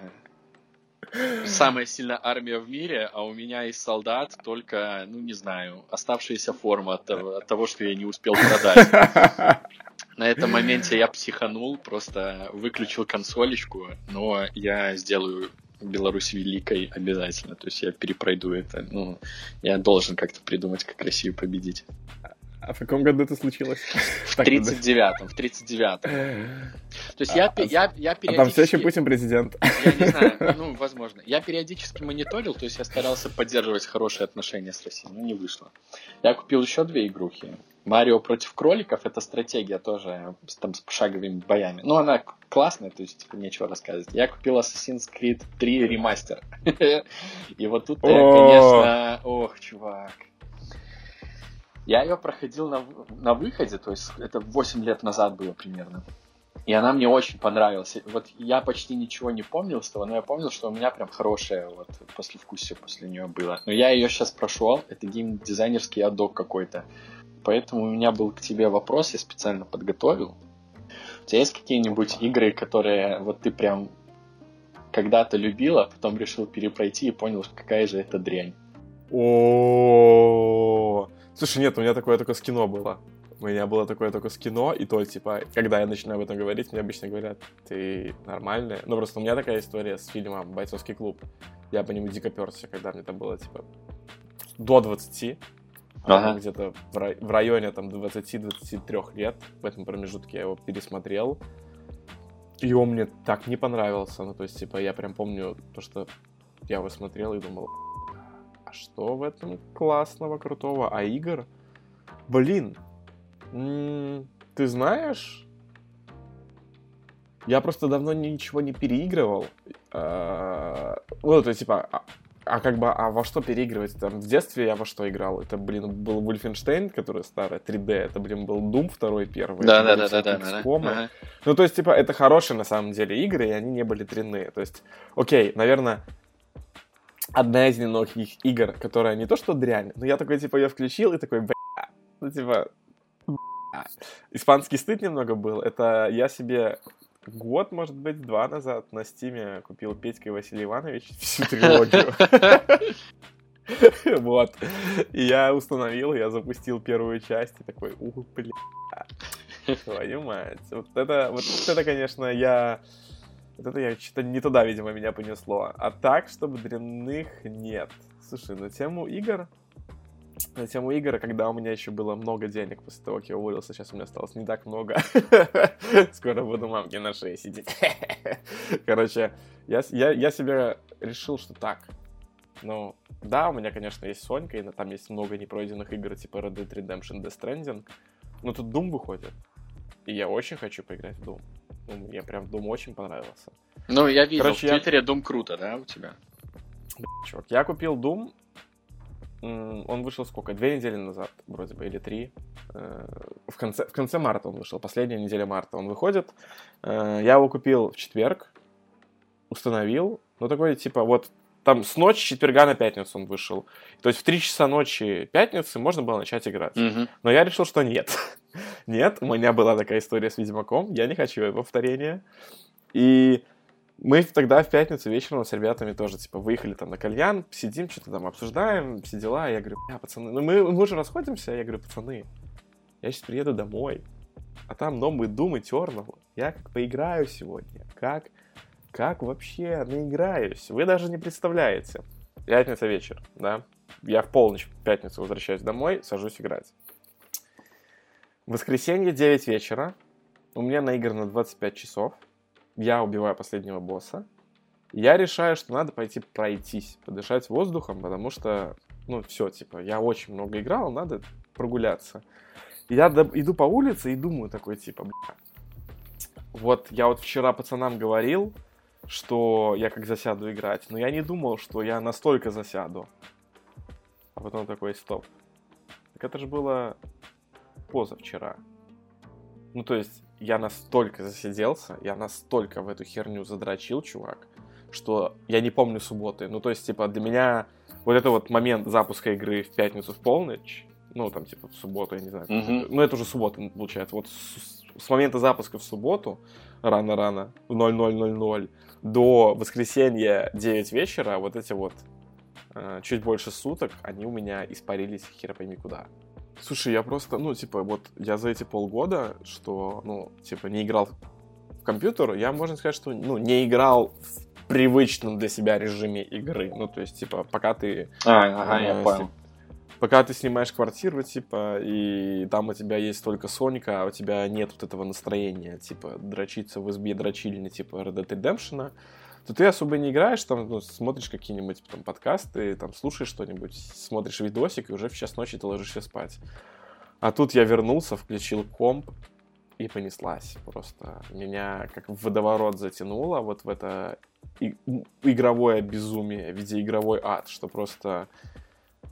самая сильная армия в мире, а у меня из солдат только, ну не знаю, оставшаяся форма от того, от того, что я не успел продать. <laughs> На этом моменте я психанул, просто выключил консолечку, но я сделаю Беларусь великой обязательно. То есть я перепройду это. Ну, я должен как-то придумать, как Россию победить. А в каком году это случилось? В Так, 39-м, в 39-м. То есть я, А, пе- я, я А там все еще периодически... Путин президент. Я не знаю, ну, возможно. Я периодически мониторил, то есть я старался поддерживать хорошие отношения с Россией, но не вышло. Я купил еще две игрухи. Марио против кроликов это стратегия тоже там, с пошаговыми боями. Ну, она классная, то есть типа, нечего рассказывать. Я купил Assassin's Creed 3 ремастер. <laughs> И вот тут я, конечно, ох, чувак. Я ее проходил на, на выходе, то есть это 8 лет назад было примерно. И она мне очень понравилась. Вот я почти ничего не помнил с того, но я помнил, что у меня прям хорошее вот послевкусие после нее было. Но я ее сейчас прошел, это геймдизайнерский адок какой-то. Поэтому у меня был к тебе вопрос, я специально подготовил. У тебя есть какие-нибудь игры, которые вот ты прям когда-то любил, а потом решил перепройти и понял, какая же это дрянь? О, Слушай, нет, у меня такое только с кино было. У меня было такое только с кино, и то, типа, когда я начинаю об этом говорить, мне обычно говорят, ты нормальный. Ну, просто у меня такая история с фильмом «Бойцовский клуб». Я по нему дико перся, когда мне там было, типа, до 20. Ага. а, Где-то в, рай- в районе, там, 20-23 лет. В этом промежутке я его пересмотрел. И он мне так не понравился. Ну, то есть, типа, я прям помню то, что я его смотрел и думал, что в этом классного, крутого? А игр? Блин, ты знаешь, я просто давно ничего не переигрывал. А, Ну, то есть, типа, а, а как бы, а во что переигрывать? Там, в детстве я во что играл? Это, блин, был Wolfenstein, который старый, 3D. Это, блин, был Doom второй, первый. Да, да, да, да, да, да. Ага. Ну, то есть, типа, это хорошие, на самом деле, игры, и они не были дрянные. То есть, окей, наверное, одна из немногих игр, которая не то что дрянь, но я такой, типа, ее включил и такой, бля, ну, типа, бля. Испанский стыд немного был. Это я себе год, может быть, два назад на стиме купил Петька и Василий Иванович всю трилогию. <laughs> Вот. И я установил, я запустил первую часть и такой, ух, бля. Твою мать. Вот это, вот это, конечно, я... Вот это я что-то не туда, видимо, меня понесло. А так, чтобы дрянных нет. Слушай, на тему игр... На тему игр, когда у меня еще было много денег после того, как я уволился, сейчас у меня осталось не так много. <laughs> Скоро буду мамке на шее сидеть. <laughs> Короче, я, я, я себе решил, что так. Ну, да, у меня, конечно, есть Сонька, и там есть много непройденных игр, типа Red Dead Redemption, Death Stranding. Но тут Doom выходит. И я очень хочу поиграть в Doom. Ну, мне прям Doom очень понравился. Ну, я видел Короче, в я- Твиттере Дом круто, да, у тебя? Чувак, я купил Doom, он вышел сколько? Две недели назад, вроде бы, или три. Э, в конце, в конце марта он вышел, последняя неделя марта он выходит. Э, я его купил в четверг, установил. Ну, такой, типа, вот там с ночи четверга на пятницу он вышел. То есть в 3 часа ночи пятницы можно было начать играть. Мгм. Но я решил, что нет. <laughs> нет, у меня была такая история с Ведьмаком, я не хочу его повторения. И мы тогда в пятницу вечером с ребятами тоже, типа, выехали там на кальян, сидим, что-то там обсуждаем, все дела. Я говорю, бля, пацаны, ну мы, мы уже расходимся. Я говорю, пацаны, я сейчас приеду домой, а там новый Doom Eternal. Я как поиграю сегодня, как, как вообще наиграюсь. Вы даже не представляете. Пятница вечер, да? Я в полночь в пятницу возвращаюсь домой, сажусь играть. Воскресенье 9 вечера. У меня наиграно 25 часов. Я убиваю последнего босса. Я решаю, что надо пойти пройтись, подышать воздухом, потому что, ну, все, типа, я очень много играл, надо прогуляться. Я иду по улице и думаю такой, типа, бля, вот я вот вчера пацанам говорил, что я как засяду играть, но я не думал, что я настолько засяду. А потом такой, стоп. Так это же было позавчера. Ну, то есть, я настолько засиделся, я настолько в эту херню задрочил, чувак, что я не помню субботы. Ну, то есть, типа, для меня вот это вот момент запуска игры в пятницу в полночь, ну, там, типа, в субботу, я не знаю. это- Ну, это уже суббота, получается. Вот с, момента запуска в субботу, рано-рано, в 00.00, до воскресенья 9 вечера, вот эти вот э, чуть больше суток, они у меня испарились хер пойми куда. Слушай, я просто, ну, типа, вот я за эти полгода, что, ну, типа, не играл в компьютер, я, можно сказать, что, ну, не играл в привычном для себя режиме игры. Ну, то есть, типа, пока ты А, ага, я Э, понял. Пока ты снимаешь квартиру, типа, и там у тебя есть только Сонька, а у тебя нет вот этого настроения, типа, дрочиться в избе дрочильни, типа, Red Dead Redemption, то ты особо не играешь, там, ну, смотришь какие-нибудь там подкасты, там, слушаешь что-нибудь, смотришь видосик, и уже в час ночи ты ложишься спать. А тут я вернулся, включил комп, и понеслась просто. Меня как в водоворот затянуло вот в это игровое безумие, видеоигровой ад, что просто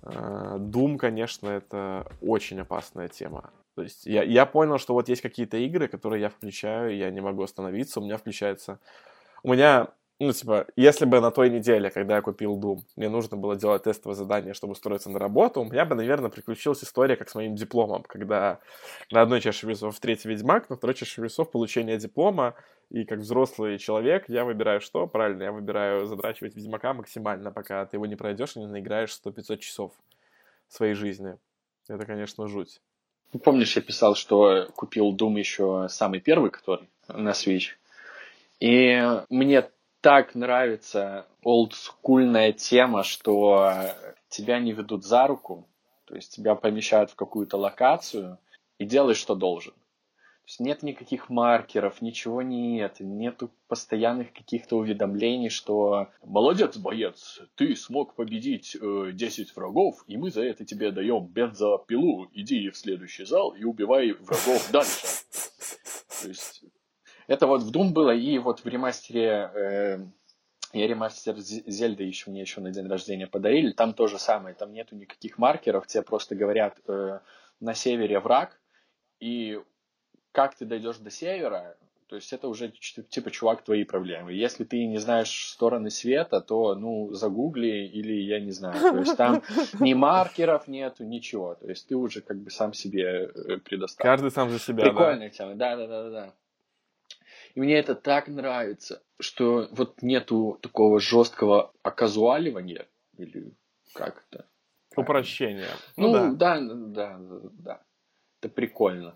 Doom, конечно, это очень опасная тема. То есть я, я понял, что вот есть какие-то игры, которые я включаю, я не могу остановиться, у меня включается... У меня, ну, типа, если бы на той неделе, когда я купил Doom, мне нужно было делать тестовое задание, чтобы устроиться на работу, у меня бы, наверное, приключилась история, как с моим дипломом, когда на одной чаше весов третий Ведьмак, на второй чаше весов получение диплома, и как взрослый человек я выбираю что? Правильно, я выбираю задрачивать Ведьмака максимально, пока ты его не пройдешь и не наиграешь 100-500 часов своей жизни. Это, конечно, жуть. Ну, Помнишь, я писал, что купил Doom еще самый первый, который на Switch. И мне так нравится олдскульная тема, что тебя не ведут за руку, то есть тебя помещают в какую-то локацию и делаешь, что должен. То есть нет никаких маркеров, ничего нет, нету постоянных каких-то уведомлений, что молодец, боец, ты смог победить э, 10 врагов, и мы за это тебе даем бензопилу, иди в следующий зал и убивай врагов дальше. То есть это вот в Doom было, и вот в ремастере, э, я ремастер Зе- Зельды еще мне еще на день рождения подарили, там то же самое, там нету никаких маркеров, тебе просто говорят, э, на севере враг, и как ты дойдешь до севера, то есть это уже типа, чувак, твои проблемы. Если ты не знаешь стороны света, то, ну, загугли или я не знаю. То есть там ни <laughs> маркеров нету, ничего. То есть ты уже как бы сам себе э, предоставил. Каждый сам за себя. Прикольная тема, да, да, да, да, да. И мне это так нравится, что вот нету такого жесткого оказуаливания, или как это? Упрощение. Ну, Ну, да. да, да, да, да. Это прикольно.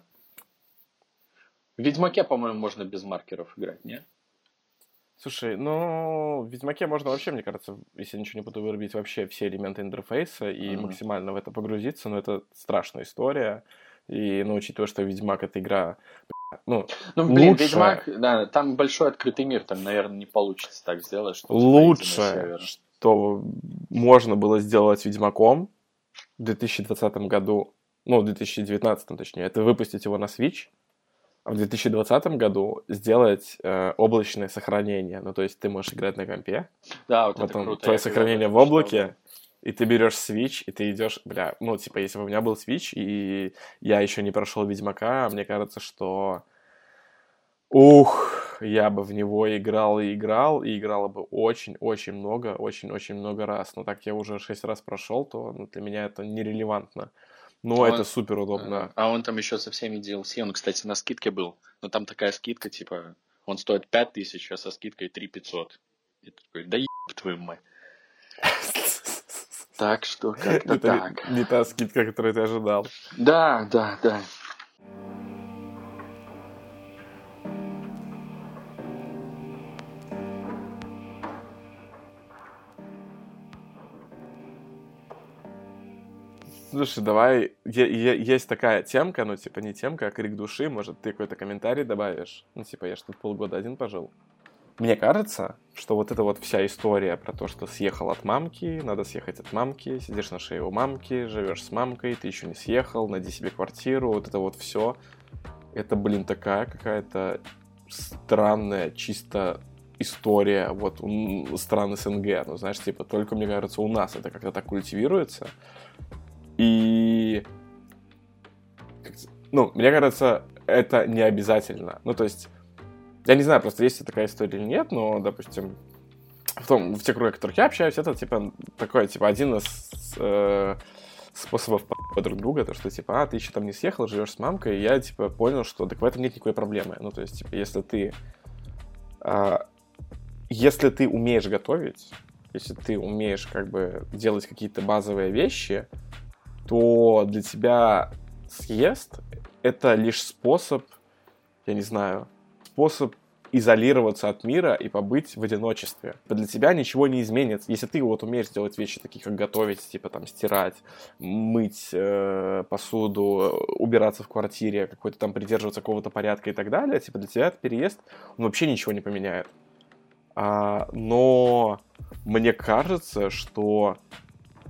В Ведьмаке, по-моему, можно без маркеров играть, не? Слушай, ну, в Ведьмаке можно вообще, мне кажется, если ничего не буду вырубить, вообще все элементы интерфейса и Мгм. максимально в это погрузиться, но это страшная история. И, ну, учитывая, что Ведьмак это игра, ну, Ну, блин, Лучше. Ведьмак, да, там большой открытый мир, там, наверное, не получится так сделать, что типа, север. что можно было сделать Ведьмаком в 2020 году, ну, в 2019 точнее, это выпустить его на Switch, а в 2020 году сделать э, облачное сохранение. Ну, то есть ты можешь играть на компе, Да, вот это потом круто. твое сохранение в облаке, и ты берешь Switch, и ты идешь, бля, ну, типа, если бы у меня был Switch, и я еще не прошел Ведьмака, мне кажется, что Ух, я бы в него играл и играл, и играл бы очень-очень много, очень-очень много раз. Но так я уже шесть раз прошел, то ну, для меня это нерелевантно. Но он, это супер удобно. А он там еще со всеми DLC, он, кстати, на скидке был. Но там такая скидка, типа, он стоит 5000, а со скидкой 3500. И ты такой, да еб твою мать. Так что как-то так. Не та скидка, которую ты ожидал. Да, да, да. Слушай, давай, есть такая темка, ну, типа, не темка, а крик души, может, ты какой-то комментарий добавишь? Ну, типа, я ж тут полгода один пожил. Мне кажется, что вот эта вот вся история про то, что съехал от мамки, надо съехать от мамки, сидишь на шее у мамки, живешь с мамкой, ты еще не съехал, найди себе квартиру, вот это вот все, это, блин, такая какая-то странная, чисто история вот стран СНГ, ну, знаешь, типа, только, мне кажется, у нас это как-то так культивируется, и... Ну, мне кажется, это не обязательно. Ну, то есть, я не знаю, просто есть такая история или нет, но, допустим, в, том, в те кругах, в которых я общаюсь, это, типа, такой, типа, один из э, способов по друг друга, то, что, типа, а, ты еще там не съехал, живешь с мамкой, и я, типа, понял, что так в этом нет никакой проблемы. Ну, то есть, типа, если ты... Э, если ты умеешь готовить, если ты умеешь, как бы, делать какие-то базовые вещи, то для тебя съезд — это лишь способ, я не знаю, способ изолироваться от мира и побыть в одиночестве. Для тебя ничего не изменится. Если ты вот умеешь делать вещи такие, как готовить, типа там стирать, мыть э, посуду, убираться в квартире, какой-то там придерживаться какого-то порядка и так далее, типа для тебя этот переезд, он вообще ничего не поменяет. А, но мне кажется, что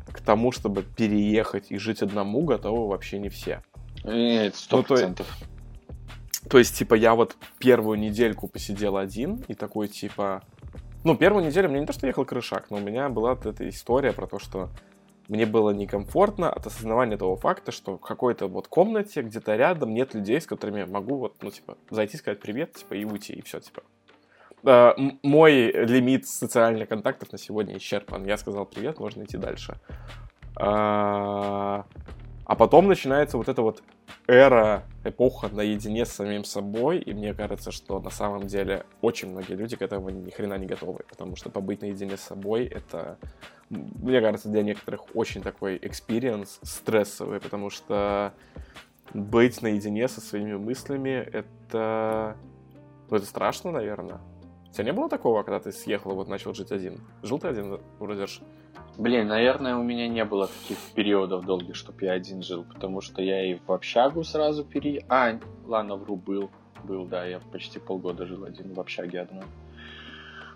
к тому, чтобы переехать и жить одному, готовы вообще не все. Нет, сто ну, процентов. То, то есть, типа, я вот первую недельку посидел один, и такой, типа... Ну, первую неделю мне не то, что ехал крышак, но у меня была вот эта история про то, что мне было некомфортно от осознавания того факта, что в какой-то вот комнате где-то рядом нет людей, с которыми я могу вот, ну, типа, зайти, сказать привет, типа, и уйти, и все, типа. Э, мой лимит социальных контактов на сегодня исчерпан. Я сказал привет, можно идти дальше. А, а потом начинается вот эта вот эра, эпоха наедине с самим собой, и мне кажется, что на самом деле очень многие люди к этому ни хрена не готовы, потому что побыть наедине с собой это, мне кажется, для некоторых очень такой experience стрессовый, потому что быть наедине со своими мыслями это, ну, это страшно, наверное. У тебя не было такого, когда ты съехал и вот начал жить один? Жил ты один вроде ж? Блин, наверное, у меня не было таких периодов долгих, чтобы я один жил, потому что я и в общагу сразу пере... А, ладно, вру, был. Был, да, я почти полгода жил один в общаге одной.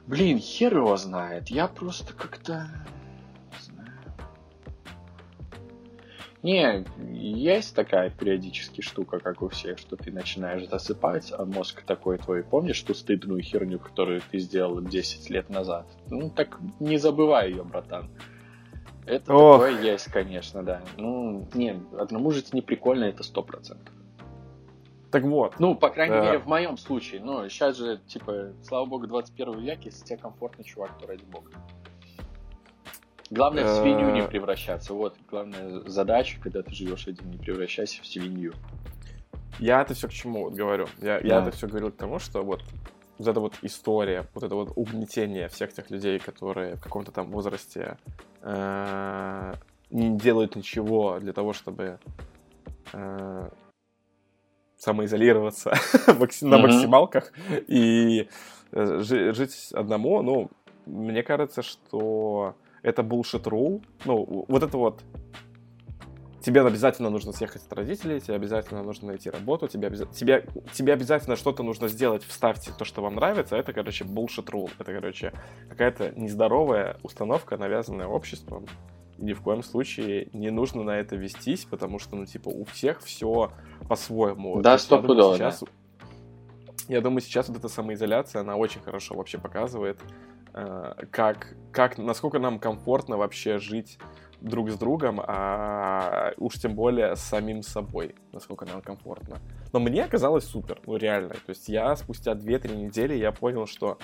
Блин, хер его знает. Я просто как-то Не, есть такая периодически штука, как у всех, что ты начинаешь засыпать, а мозг такой твой, помнишь ту стыдную херню, которую ты сделал 10 лет назад? Ну, так не забывай ее, братан. Это Ох. такое есть, конечно, да. Ну, не, одному жить не прикольно, это сто процентов. Так вот. Ну, по крайней да. мере, в моем случае. Ну, сейчас же, типа, слава богу, 21 век, если тебе комфортно, чувак, то ради бога. Главное в свинью не э. превращаться. Вот главная задача, когда ты живешь один, не превращайся в свинью. Я это все к чему вот говорю? Я, да. я это все говорю к тому, что вот вот эта вот история, вот это вот угнетение всех тех людей, которые в каком-то там возрасте э, не делают ничего для того, чтобы э, самоизолироваться <laughs> на максималках и э, жить одному, ну, мне кажется, что это bullshit rule. Ну, вот это вот тебе обязательно нужно съехать от родителей, тебе обязательно нужно найти работу, тебе, обяз... тебе, тебе обязательно что-то нужно сделать, вставьте то, что вам нравится, это, короче, bullshit rule. Это, короче, какая-то нездоровая установка, навязанная обществом. И ни в коем случае не нужно на это вестись, потому что, ну, типа, у всех все по-своему. Да, стопудово, сейчас... да. Я думаю, сейчас вот эта самоизоляция, она очень хорошо вообще показывает, Э, как, как, насколько нам комфортно вообще жить друг с другом, а уж тем более с самим собой, насколько нам комфортно. Но мне оказалось супер, ну реально. То есть я спустя 2-3 недели я понял, что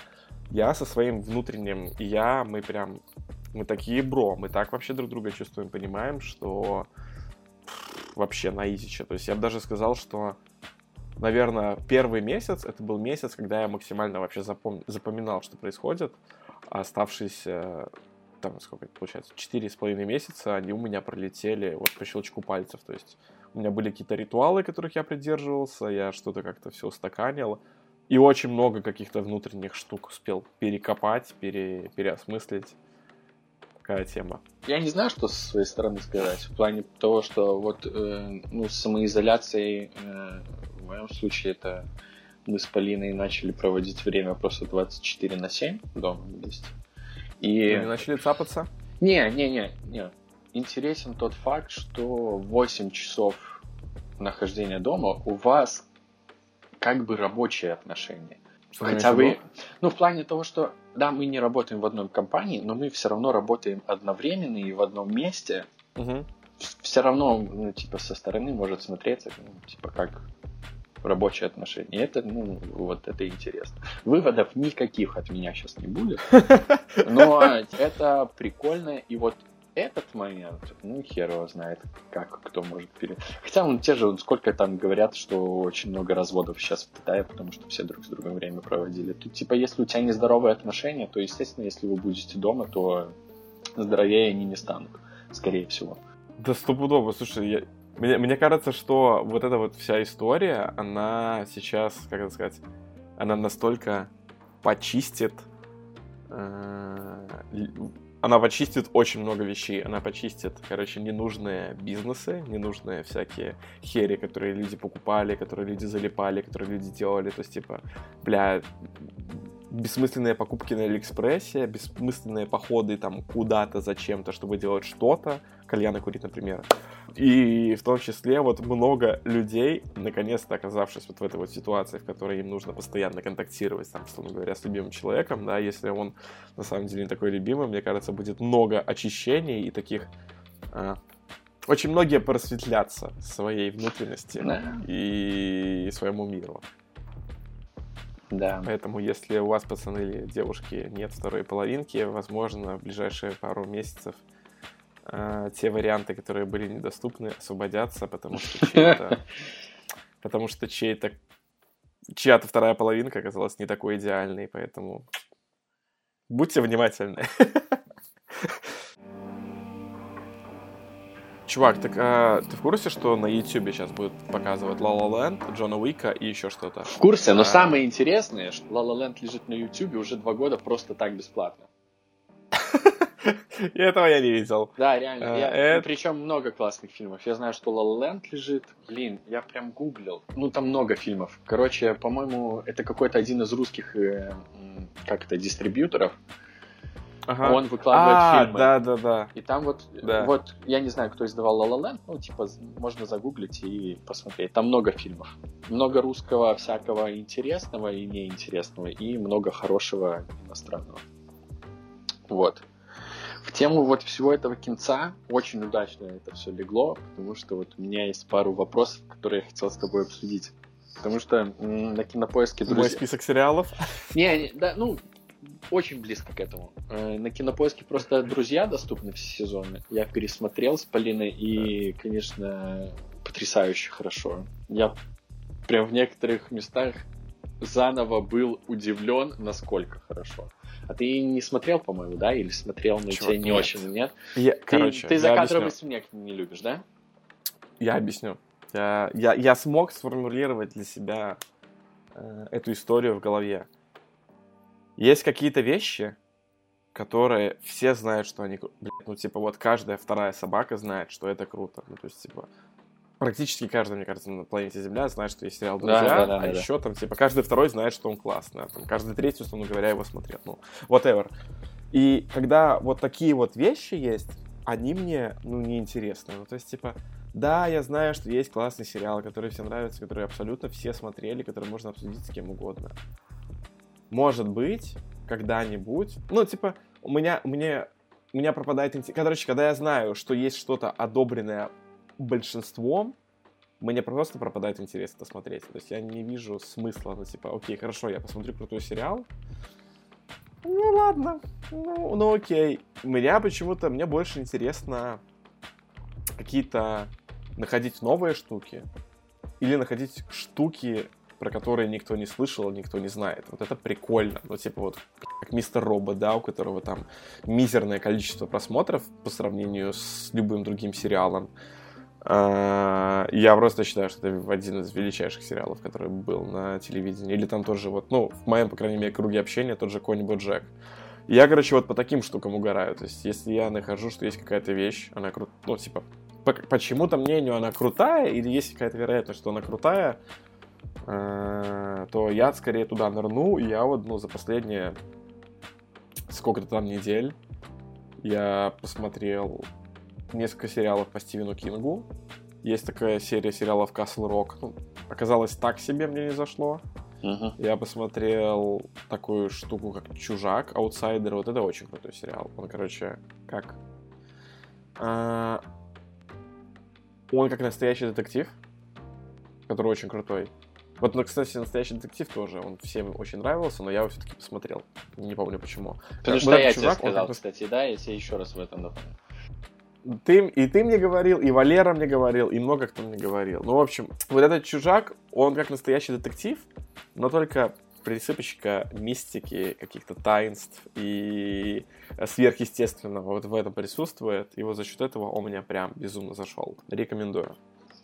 я со своим внутренним я, мы прям, мы такие бро, мы так вообще друг друга чувствуем, понимаем, что вообще на изиче. То есть я бы даже сказал, что, наверное, первый месяц, это был месяц, когда я максимально вообще запом... запоминал, что происходит, оставшиеся там, сколько это получается, четыре с половиной месяца, они у меня пролетели вот по щелчку пальцев, то есть у меня были какие-то ритуалы, которых я придерживался, я что-то как-то все устаканил, и очень много каких-то внутренних штук успел перекопать, пере, переосмыслить. Такая тема. Я не знаю, что со своей стороны сказать. В плане того, что вот э, ну, с самоизоляцией, э, в моем случае, это мы с Полиной начали проводить время просто 24 на 7 дома вместе. И... Вы начали цапаться? Не, не, не, не. Интересен тот факт, что 8 часов нахождения дома у вас как бы рабочие отношения. Что Хотя вы, ну, в плане того, что, да, мы не работаем в одной компании, но мы все равно работаем одновременно и в одном месте. Угу. Все равно, ну, типа, со стороны может смотреться, ну, типа, как рабочие отношения. И это, ну, вот это интересно. Выводов никаких от меня сейчас не будет. <laughs> Но это прикольно. И вот этот момент, ну, хер его знает, как кто может пере... Хотя, ну, те же, сколько там говорят, что очень много разводов сейчас в Китае, потому что все друг с другом время проводили. Тут, типа, если у тебя нездоровые отношения, то, естественно, если вы будете дома, то здоровее они не станут, скорее всего. Да стопудово, слушай, я, мне, мне кажется, что вот эта вот вся история, она сейчас, как это сказать, она настолько почистит э, она почистит очень много вещей. Она почистит, короче, ненужные бизнесы, ненужные всякие хери, которые люди покупали, которые люди залипали, которые люди делали. То есть, типа, бля, бессмысленные покупки на Алиэкспрессе, бессмысленные походы там куда-то зачем-то, чтобы делать что-то, кальяны курить, например. И в том числе вот много людей, наконец-то оказавшись вот в этой вот ситуации, в которой им нужно постоянно контактировать, там, условно говоря, с любимым человеком, да, если он на самом деле не такой любимый, мне кажется, будет много очищений и таких а, очень многие просветлятся своей внутренности да. и своему миру. Да. Поэтому, если у вас, пацаны или девушки, нет второй половинки, возможно, в ближайшие пару месяцев э, те варианты, которые были недоступны, освободятся, потому что <laughs> чей-то... Потому что чей-то... Чья-то вторая половинка оказалась не такой идеальной, поэтому будьте внимательны. <laughs> Чувак, так а, ты в курсе, что на YouTube сейчас будут показывать La La Land, Джона Уика и еще что-то? В курсе, но а... самое интересное, что La La Land лежит на YouTube уже два года просто так бесплатно. <laughs> И этого я не видел. Да, реально. А, я, это... Причем много классных фильмов. Я знаю, что La La Land лежит. Блин, я прям гуглил. Ну, там много фильмов. Короче, по-моему, это какой-то один из русских, э, как это, дистрибьюторов. Ага. Он выкладывает а, фильмы. Да, да, да. И там вот, да. вот, я не знаю, кто издавал La La Land, ну, типа, можно загуглить и посмотреть. Там много фильмов. Много русского всякого интересного и неинтересного, и много хорошего иностранного. Вот. В тему вот всего этого кинца очень удачно это все легло, потому что вот у меня есть пару вопросов, которые я хотел с тобой обсудить. Потому что на кинопоиске друзья... Мой список сериалов? Не, не, да, ну, очень близко к этому. Э, на кинопоиске просто друзья доступны все сезоны. Я пересмотрел с Полиной и, конечно, потрясающе хорошо. Я прям в некоторых местах заново был удивлен, насколько хорошо. А ты не смотрел, по-моему, да? Или смотрел, но тебе не очень, нет? Я, ты, короче, ты закадровый смех не любишь, да? Я объясню. Я, я, я смог сформулировать для себя э, эту историю в голове. Есть какие-то вещи, которые все знают, что они... Блядь, ну, типа, вот каждая вторая собака знает, что это круто. Ну, то есть, типа, практически каждый, мне кажется, на планете Земля знает, что есть сериал «Друзья», да, да, да, а да, еще да. там, типа, каждый второй знает, что он классный. А там, каждый третий, условно говоря, его смотрел. Ну, whatever. И когда вот такие вот вещи есть, они мне, ну, неинтересны. Ну, то есть, типа, да, я знаю, что есть классный сериал, который всем нравится, который абсолютно все смотрели, который можно обсудить с кем угодно может быть, когда-нибудь, ну, типа, у меня, мне у меня пропадает интерес. Короче, когда я знаю, что есть что-то одобренное большинством, мне просто пропадает интерес это смотреть. То есть я не вижу смысла, ну, типа, окей, хорошо, я посмотрю крутой сериал. Ну, ладно, ну, ну окей. Меня почему-то, мне больше интересно какие-то находить новые штуки или находить штуки, про которые никто не слышал, никто не знает. Вот это прикольно. Ну, типа вот как Мистер Робот, да, у которого там мизерное количество просмотров по сравнению с любым другим сериалом. А, я просто считаю, что это один из величайших сериалов, который был на телевидении. Или там тоже вот, ну, в моем, по крайней мере, круге общения тот же Кони Боджек. Я, короче, вот по таким штукам угораю. То есть, если я нахожу, что есть какая-то вещь, она крутая, ну, типа, по почему-то мнению она крутая, или есть какая-то вероятность, что она крутая, э то я скорее туда нырну, и я вот, ну, за последние сколько-то там недель я посмотрел несколько сериалов по Стивену Кингу. Есть такая серия сериалов Castle Rock. Ну, оказалось, так себе мне не зашло. Uh-huh. Я посмотрел такую штуку, как Чужак, Аутсайдер. Вот это очень крутой сериал. Он, короче, как... А... Он как настоящий детектив, который очень крутой. Вот, ну, кстати, настоящий детектив тоже, он всем очень нравился, но я его все-таки посмотрел. Не помню почему. Потому что я тебе сказал, он... кстати, да, я тебе еще раз в этом напомню ты, и ты мне говорил, и Валера мне говорил, и много кто мне говорил. Ну, в общем, вот этот чужак, он как настоящий детектив, но только присыпочка мистики, каких-то таинств и сверхъестественного вот в этом присутствует. И вот за счет этого он меня прям безумно зашел. Рекомендую.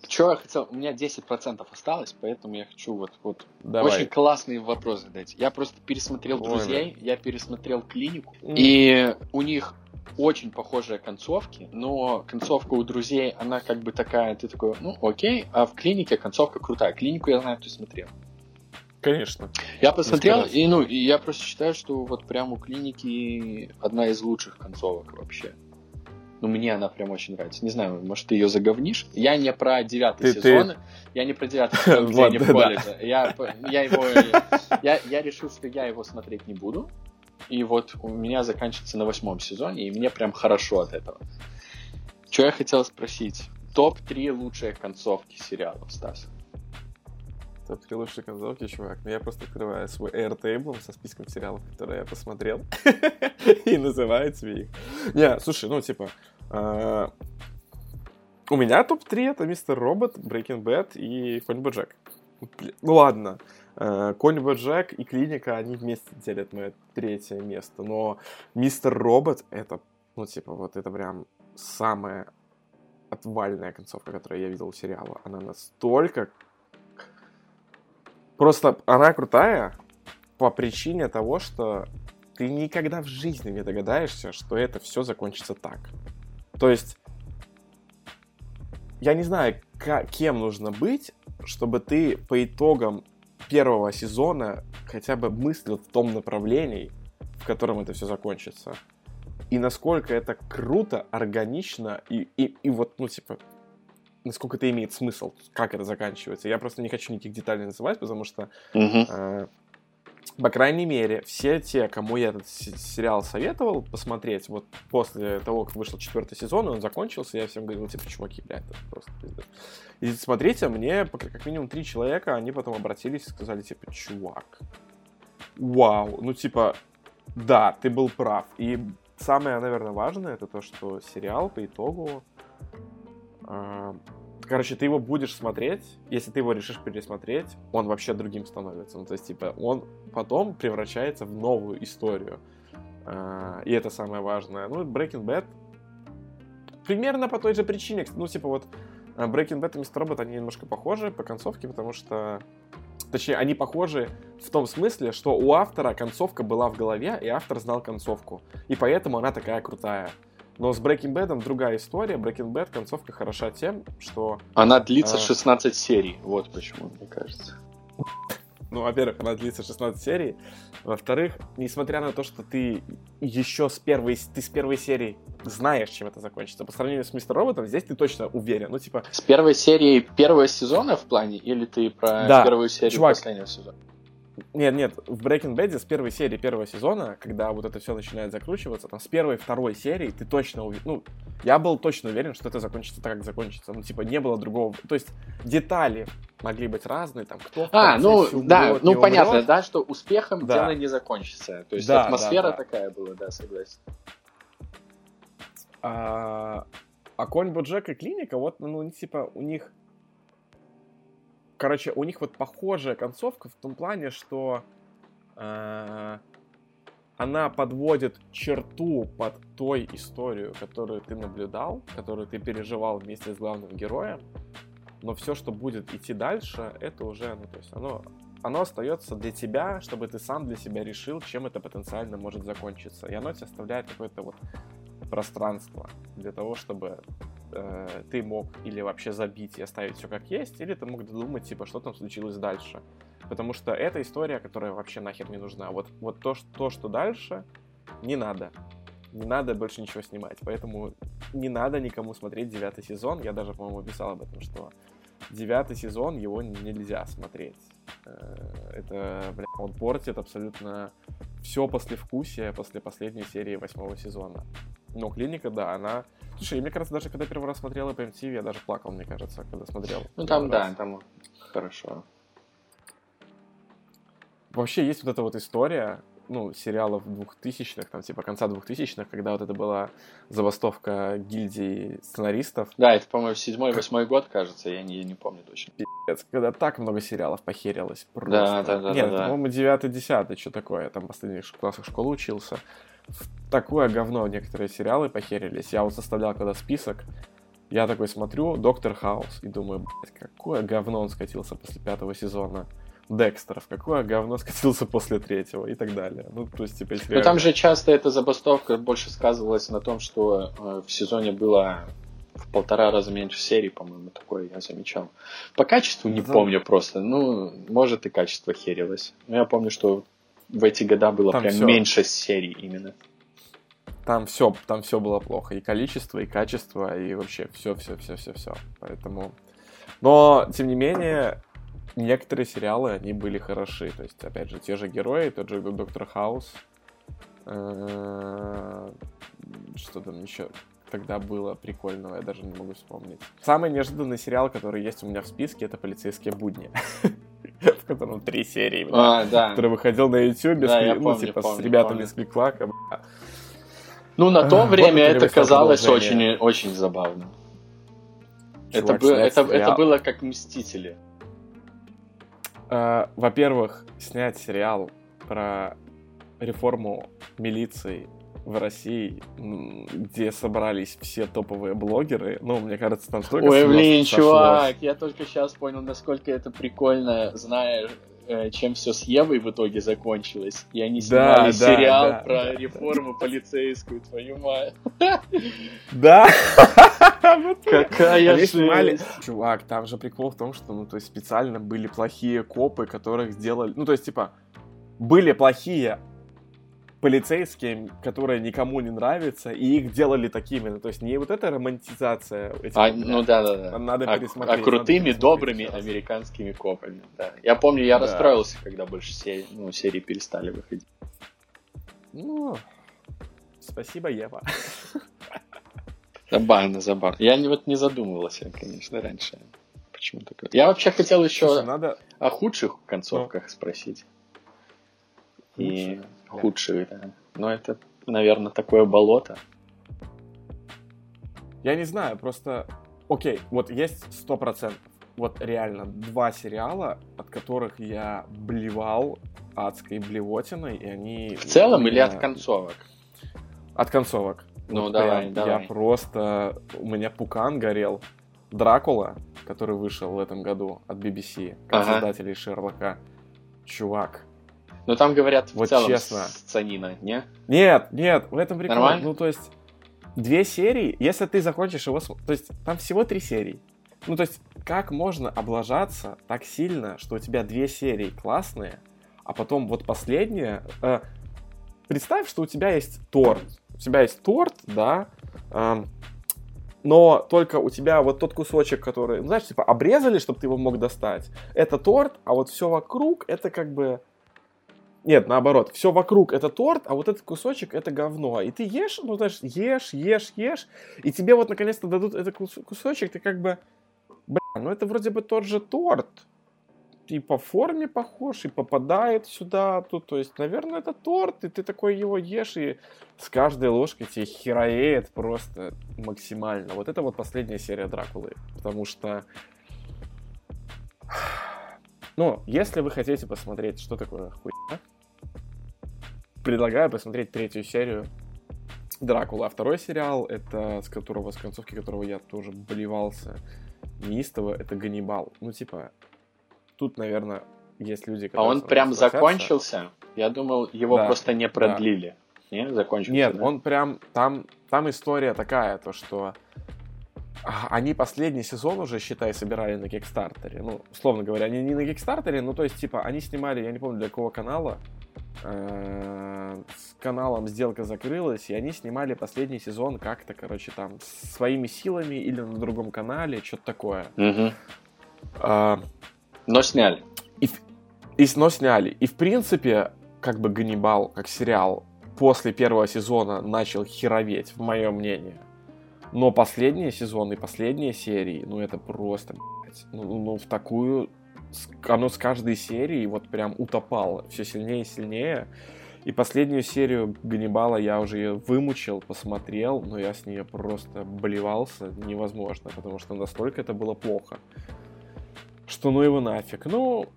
Что я хотел? У меня 10% осталось, поэтому я хочу вот, вот Давай. очень классные вопросы задать. Я просто пересмотрел Ой, друзей, да. я пересмотрел клинику, mm. и у них очень похожие концовки, но концовка у друзей, она как бы такая, ты такой, ну окей, а в клинике концовка крутая. Клинику я знаю, ты смотрел. Конечно. Я посмотрел, и ну, и я просто считаю, что вот прям у клиники одна из лучших концовок вообще. Ну, мне она прям очень нравится. Не знаю, может, ты ее заговнишь. Я не про девятый ты, сезон. Ты... Я не про девятый сезон, где <laughs> они в колледже. Я, я его... Я, я решил, что я его смотреть не буду. И вот у меня заканчивается на восьмом сезоне, и мне прям хорошо от этого. Что я хотел спросить? Топ-3 лучшие концовки сериалов, Стас. Топ-3 лучшие концовки, чувак. Ну, я просто открываю свой Airtable со списком сериалов, которые я посмотрел, <laughs> и называю тебе их. Не, слушай, ну, типа, у меня топ-3 это Мистер Робот, Breaking Bad и Конь Боджек. Ну ладно, Э, Конь Боджек и Клиника, они вместе делят мое третье место. Но Мистер Робот, это, ну, типа, вот это прям самая отвальная концовка, которую я видел у сериала. Она настолько... Просто она крутая по причине того, что ты никогда в жизни не догадаешься, что это все закончится так. То есть, я не знаю, кем нужно быть, чтобы ты по итогам первого сезона хотя бы мыслил в том направлении, в котором это все закончится. И насколько это круто, органично, и, и, и вот, ну, типа, насколько это имеет смысл, как это заканчивается. Я просто не хочу никаких деталей называть, потому что uh-huh. э, по крайней мере, все те, кому я этот сериал советовал посмотреть, вот после того, как вышел четвертый сезон, и он закончился, я всем говорил, типа, чуваки, блядь, это просто пиздец. И смотрите, мне как минимум три человека, они потом обратились и сказали, типа, чувак, вау, ну, типа, да, ты был прав. И самое, наверное, важное, это то, что сериал по итогу э, Короче, ты его будешь смотреть, если ты его решишь пересмотреть, он вообще другим становится. Ну, то есть, типа, он потом превращается в новую историю. А, и это самое важное. Ну, Breaking Bad примерно по той же причине. Ну, типа, вот а, Breaking Bad и Mr. Robot, они немножко похожи по концовке, потому что... Точнее, они похожи в том смысле, что у автора концовка была в голове, и автор знал концовку. И поэтому она такая крутая. Но с Breaking Bad другая история. Breaking Bad концовка хороша тем, что... Она длится а... 16 серий. Вот почему, мне кажется. Ну, во-первых, она длится 16 серий. Во-вторых, несмотря на то, что ты еще с первой, ты с первой серии знаешь, чем это закончится, по сравнению с Мистер Роботом, здесь ты точно уверен. Ну, типа... С первой серии первого сезона в плане, или ты про да. первую серию Чувак, последнего сезона? Нет, нет, в Breaking Bad с первой серии первого сезона, когда вот это все начинает закручиваться, там с первой второй серии ты точно уверен, ну, я был точно уверен, что это закончится так, как закончится. Ну, типа, не было другого. То есть детали могли быть разные, там, кто А, ну, да, умрет, ну, понятно, умрет. да, что успехом да. дело не закончится. То есть да, атмосфера да, да. такая была, да, согласен. А, а Конь Боджек и Клиника, вот, ну, типа, у них короче, у них вот похожая концовка в том плане, что э, она подводит черту под той историю, которую ты наблюдал, которую ты переживал вместе с главным героем. Но все, что будет идти дальше, это уже, ну, то есть оно, оно остается для тебя, чтобы ты сам для себя решил, чем это потенциально может закончиться. И оно тебе оставляет какое-то вот пространство для того, чтобы э, ты мог или вообще забить и оставить все как есть, или ты мог додумать, типа, что там случилось дальше. Потому что это история, которая вообще нахер не нужна. Вот, вот то, что, то, что дальше, не надо. Не надо больше ничего снимать. Поэтому не надо никому смотреть девятый сезон. Я даже, по-моему, писал об этом, что девятый сезон его нельзя смотреть. Э, это, бля, он портит абсолютно все послевкусие после последней серии восьмого сезона. Но клиника, да, она... Слушай, мне кажется, даже когда первый раз смотрел по MTV, я даже плакал, мне кажется, когда смотрел. Ну там, да, раз. там хорошо. Вообще есть вот эта вот история, ну, сериалов двухтысячных, там, типа, конца двухтысячных, когда вот это была забастовка гильдии сценаристов. Да, это, по-моему, седьмой-восьмой год, кажется, я не, не помню точно. Пиздец, когда так много сериалов похерилось. Просто. Да, да, да. Нет, да, это, по-моему, девятый, десятый, что такое, я там в последних классах школы учился. В такое говно некоторые сериалы похерились. Я вот составлял когда список, я такой смотрю, Доктор Хаус, и думаю, блядь, какое говно он скатился после пятого сезона. Декстеров, какое говно скатился после третьего и так далее. Ну, то есть, типа. Ну, там же часто эта забастовка больше сказывалась на том, что э, в сезоне было в полтора раза меньше серий, по-моему, такое я замечал. По качеству не да. помню просто. Ну, может и качество херилось. Но я помню, что в эти года было там прям все. меньше серий именно. Там все, там все было плохо. И количество, и качество, и вообще все, все, все, все, все. Поэтому. Но, тем не менее, некоторые сериалы, они были хороши. То есть, опять же, те же герои, тот же Доктор Хаус. Что там еще тогда было прикольного, я даже не могу вспомнить. Самый неожиданный сериал, который есть у меня в списке, это «Полицейские будни». <laughs> <laughs> В котором три серии, а, который выходил на YouTube, ну, типа, с ребятами из Кликлака. Ну, на то время это казалось очень, очень забавно. Это, было, это, это было как Мстители. Uh, во-первых, снять сериал про реформу милиции в России, где собрались все топовые блогеры. Ну, мне кажется, там столько Ой, блин, чувак, я только сейчас понял, насколько это прикольно, зная, э, чем все с Евой в итоге закончилось. И они снимали да, сериал да, про да, реформу да. полицейскую, твою мать. Да! <laughs> Какая снимали... Чувак, там же прикол в том, что, ну, то есть специально были плохие копы, которых сделали... Ну, то есть, типа, были плохие полицейские, которые никому не нравятся, и их делали такими. Ну, то есть не вот эта романтизация. Этих, а, ну да, да, да. Надо а, пересмотреть. А крутыми, добрыми американскими копами. Да. Я помню, я да. расстроился, когда больше серий, ну, серии перестали выходить. Ну, спасибо, Ева. Забавно, забавно. Я не, вот не задумывался, конечно, раньше. Почему такое? Я вообще хотел еще Слушай, надо... о худших концовках ну. спросить. И худшие, да. Но это, наверное, такое болото. Я не знаю, просто... Окей, вот есть сто процентов. Вот реально два сериала, от которых я блевал адской блевотиной, и они... В целом меня... или от концовок? От концовок. Ну, вот давай, прям, давай. Я просто... У меня пукан горел. Дракула, который вышел в этом году от BBC, как ага. создателей Шерлока. Чувак, ну там говорят вот в целом честно. сценина, не? Нет, нет, в этом прикол. Нормально? Ну то есть две серии, если ты закончишь его, то есть там всего три серии. Ну то есть как можно облажаться так сильно, что у тебя две серии классные, а потом вот последняя. Э, представь, что у тебя есть торт, у тебя есть торт, да, э, но только у тебя вот тот кусочек, который, ну, знаешь, типа обрезали, чтобы ты его мог достать, это торт, а вот все вокруг это как бы Нет, наоборот, все вокруг это торт, а вот этот кусочек это говно. И ты ешь, ну, знаешь, ешь, ешь, ешь, и тебе вот наконец-то дадут этот кусочек, ты как бы, бля, ну это вроде бы тот же торт. И по форме похож, и попадает сюда, тут, то есть, наверное, это торт, и ты такой его ешь, и с каждой ложкой тебе хероеет просто максимально. Вот это вот последняя серия Дракулы, потому что ну, если вы хотите посмотреть, что такое хуйня, предлагаю посмотреть третью серию Дракула. А второй сериал, это с которого, с концовки которого я тоже болевался неистово, это Ганнибал. Ну, типа, тут, наверное, есть люди, которые... А он прям закончился? Я думал, его да, просто не продлили. Да. Не, закончился? Нет, да? он прям... Там, там история такая, то что они последний сезон уже, считай, собирали на Кикстартере. Ну, условно говоря, они не на Кикстартере, ну, то есть, типа, они снимали, я не помню, для какого канала. Э, с каналом сделка закрылась, и они снимали последний сезон как-то, короче, там, своими силами или на другом канале, что-то такое. Угу. А, но сняли. И, и, но сняли. И, в принципе, как бы Ганнибал, как сериал, после первого сезона начал хероветь, в моем мнении. Но последние сезоны, последние серии, ну это просто, блядь, ну, ну в такую, оно с каждой серии вот прям утопало, все сильнее и сильнее. И последнюю серию Ганнибала я уже ее вымучил, посмотрел, но я с нее просто болевался невозможно, потому что настолько это было плохо, что ну его нафиг. Ну,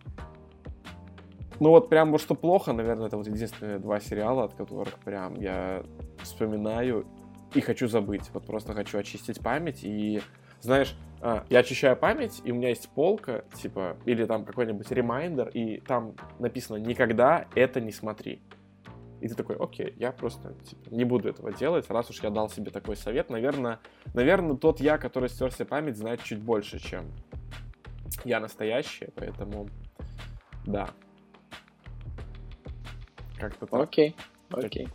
ну вот прям вот что плохо, наверное, это вот единственные два сериала, от которых прям я вспоминаю и хочу забыть. Вот просто хочу очистить память и, знаешь, а, я очищаю память, и у меня есть полка, типа, или там какой-нибудь ремайдер, и там написано «Никогда это не смотри». И ты такой, окей, я просто типа, не буду этого делать, раз уж я дал себе такой совет. Наверное, наверное, тот я, который стер себе память, знает чуть больше, чем я настоящий, поэтому да. Как-то так. Окей, окей.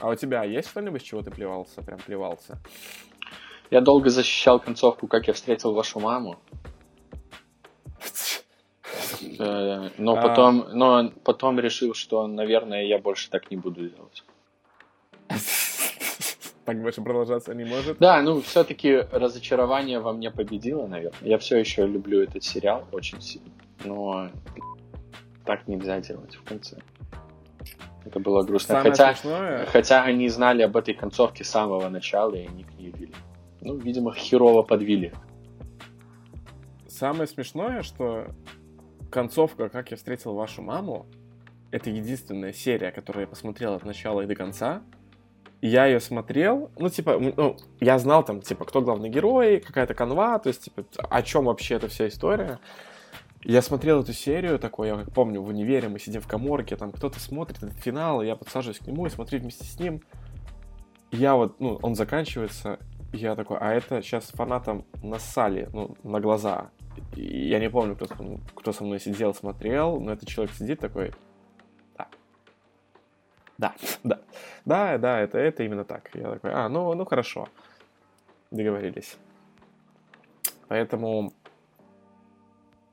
А у тебя есть что-нибудь, с чего ты плевался, прям плевался? Я долго защищал концовку «Как я встретил вашу маму». <laughs> Э, но а. потом, но потом решил, что, наверное, я больше так не буду делать. <laughs> Так больше продолжаться не может? Да, ну все-таки разочарование во мне победило, наверное. Я все еще люблю этот сериал очень сильно, но так нельзя делать в конце. Это было грустно. Самое хотя, смешное... хотя они знали об этой концовке с самого начала, и они к ней вели. Ну, видимо, херово подвили. Самое смешное, что концовка «Как я встретил вашу маму» — это единственная серия, которую я посмотрел от начала и до конца. я ее смотрел, ну, типа, ну, я знал там, типа, кто главный герой, какая-то канва, то есть, типа, о чем вообще эта вся история. Я смотрел эту серию такой, я как помню, в универе мы сидим в коморке, там кто-то смотрит этот финал, и я подсаживаюсь к нему и смотрю вместе с ним. Я вот, ну, он заканчивается, я такой, а это сейчас фанатам нассали, ну, на глаза. И я не помню, кто, кто со мной сидел, смотрел, но этот человек сидит такой, да, да, да, да, да, это, это именно так. Я такой, а, ну, ну хорошо, договорились. Поэтому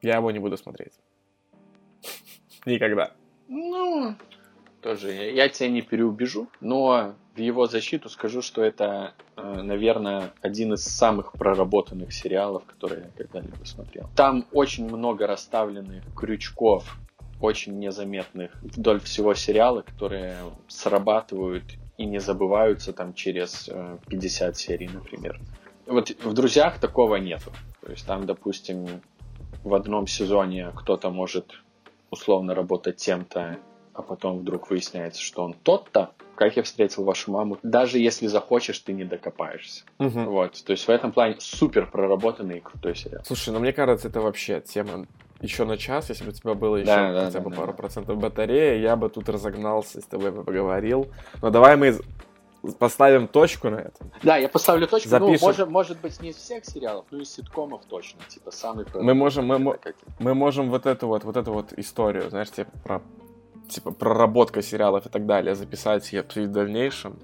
я его не буду смотреть. <laughs> Никогда. Ну, тоже я тебя не переубежу, но в его защиту скажу, что это, э, наверное, один из самых проработанных сериалов, которые я когда-либо смотрел. Там очень много расставленных крючков, очень незаметных вдоль всего сериала, которые срабатывают и не забываются там через 50 э, серий, например. Вот в «Друзьях» такого нету. То есть там, допустим, в одном сезоне кто-то может условно работать тем-то, а потом вдруг выясняется, что он тот-то, как я встретил вашу маму, даже если захочешь, ты не докопаешься. Угу. Вот, то есть в этом плане супер проработанный и крутой сериал. Слушай, ну мне кажется, это вообще тема еще на час, если бы у тебя было еще да, хотя да, бы да, пару да. процентов батареи, я бы тут разогнался, с тобой бы поговорил. Но давай мы поставим точку на этом. Да, я поставлю точку. Ну, Запишем. Ну, может, может быть, не из всех сериалов, но из ситкомов точно. Типа самый Мы можем, мы, мы можем вот эту вот, вот эту вот историю, знаешь, типа про типа проработка сериалов и так далее записать и обсудить в дальнейшем.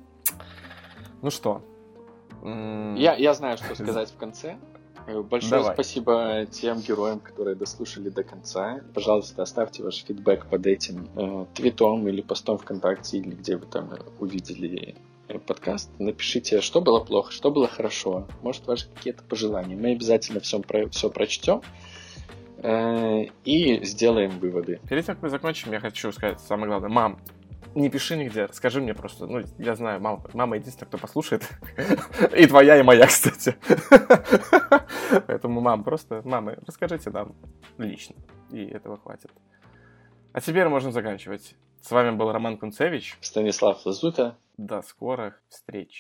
Ну что? Я, я знаю, что сказать в конце. Э, большое Давай. спасибо тем героям, которые дослушали до конца. Пожалуйста, оставьте ваш фидбэк под этим э, твитом или постом ВКонтакте, или где вы там увидели подкаст. Напишите, что было плохо, что было хорошо. Может, ваши какие-то пожелания. Мы обязательно все, про, все прочтем э, и сделаем выводы. Перед тем, как мы закончим, я хочу сказать самое главное. Мам, не пиши нигде, скажи мне просто. Ну, я знаю, мама, мама единственная, кто послушает. <laughs> и твоя, и моя, кстати. <laughs> Поэтому, мам, просто, мамы, расскажите нам лично. И этого хватит. А теперь можем заканчивать. С вами был Роман Кунцевич. Станислав Лазута. До скорых встреч.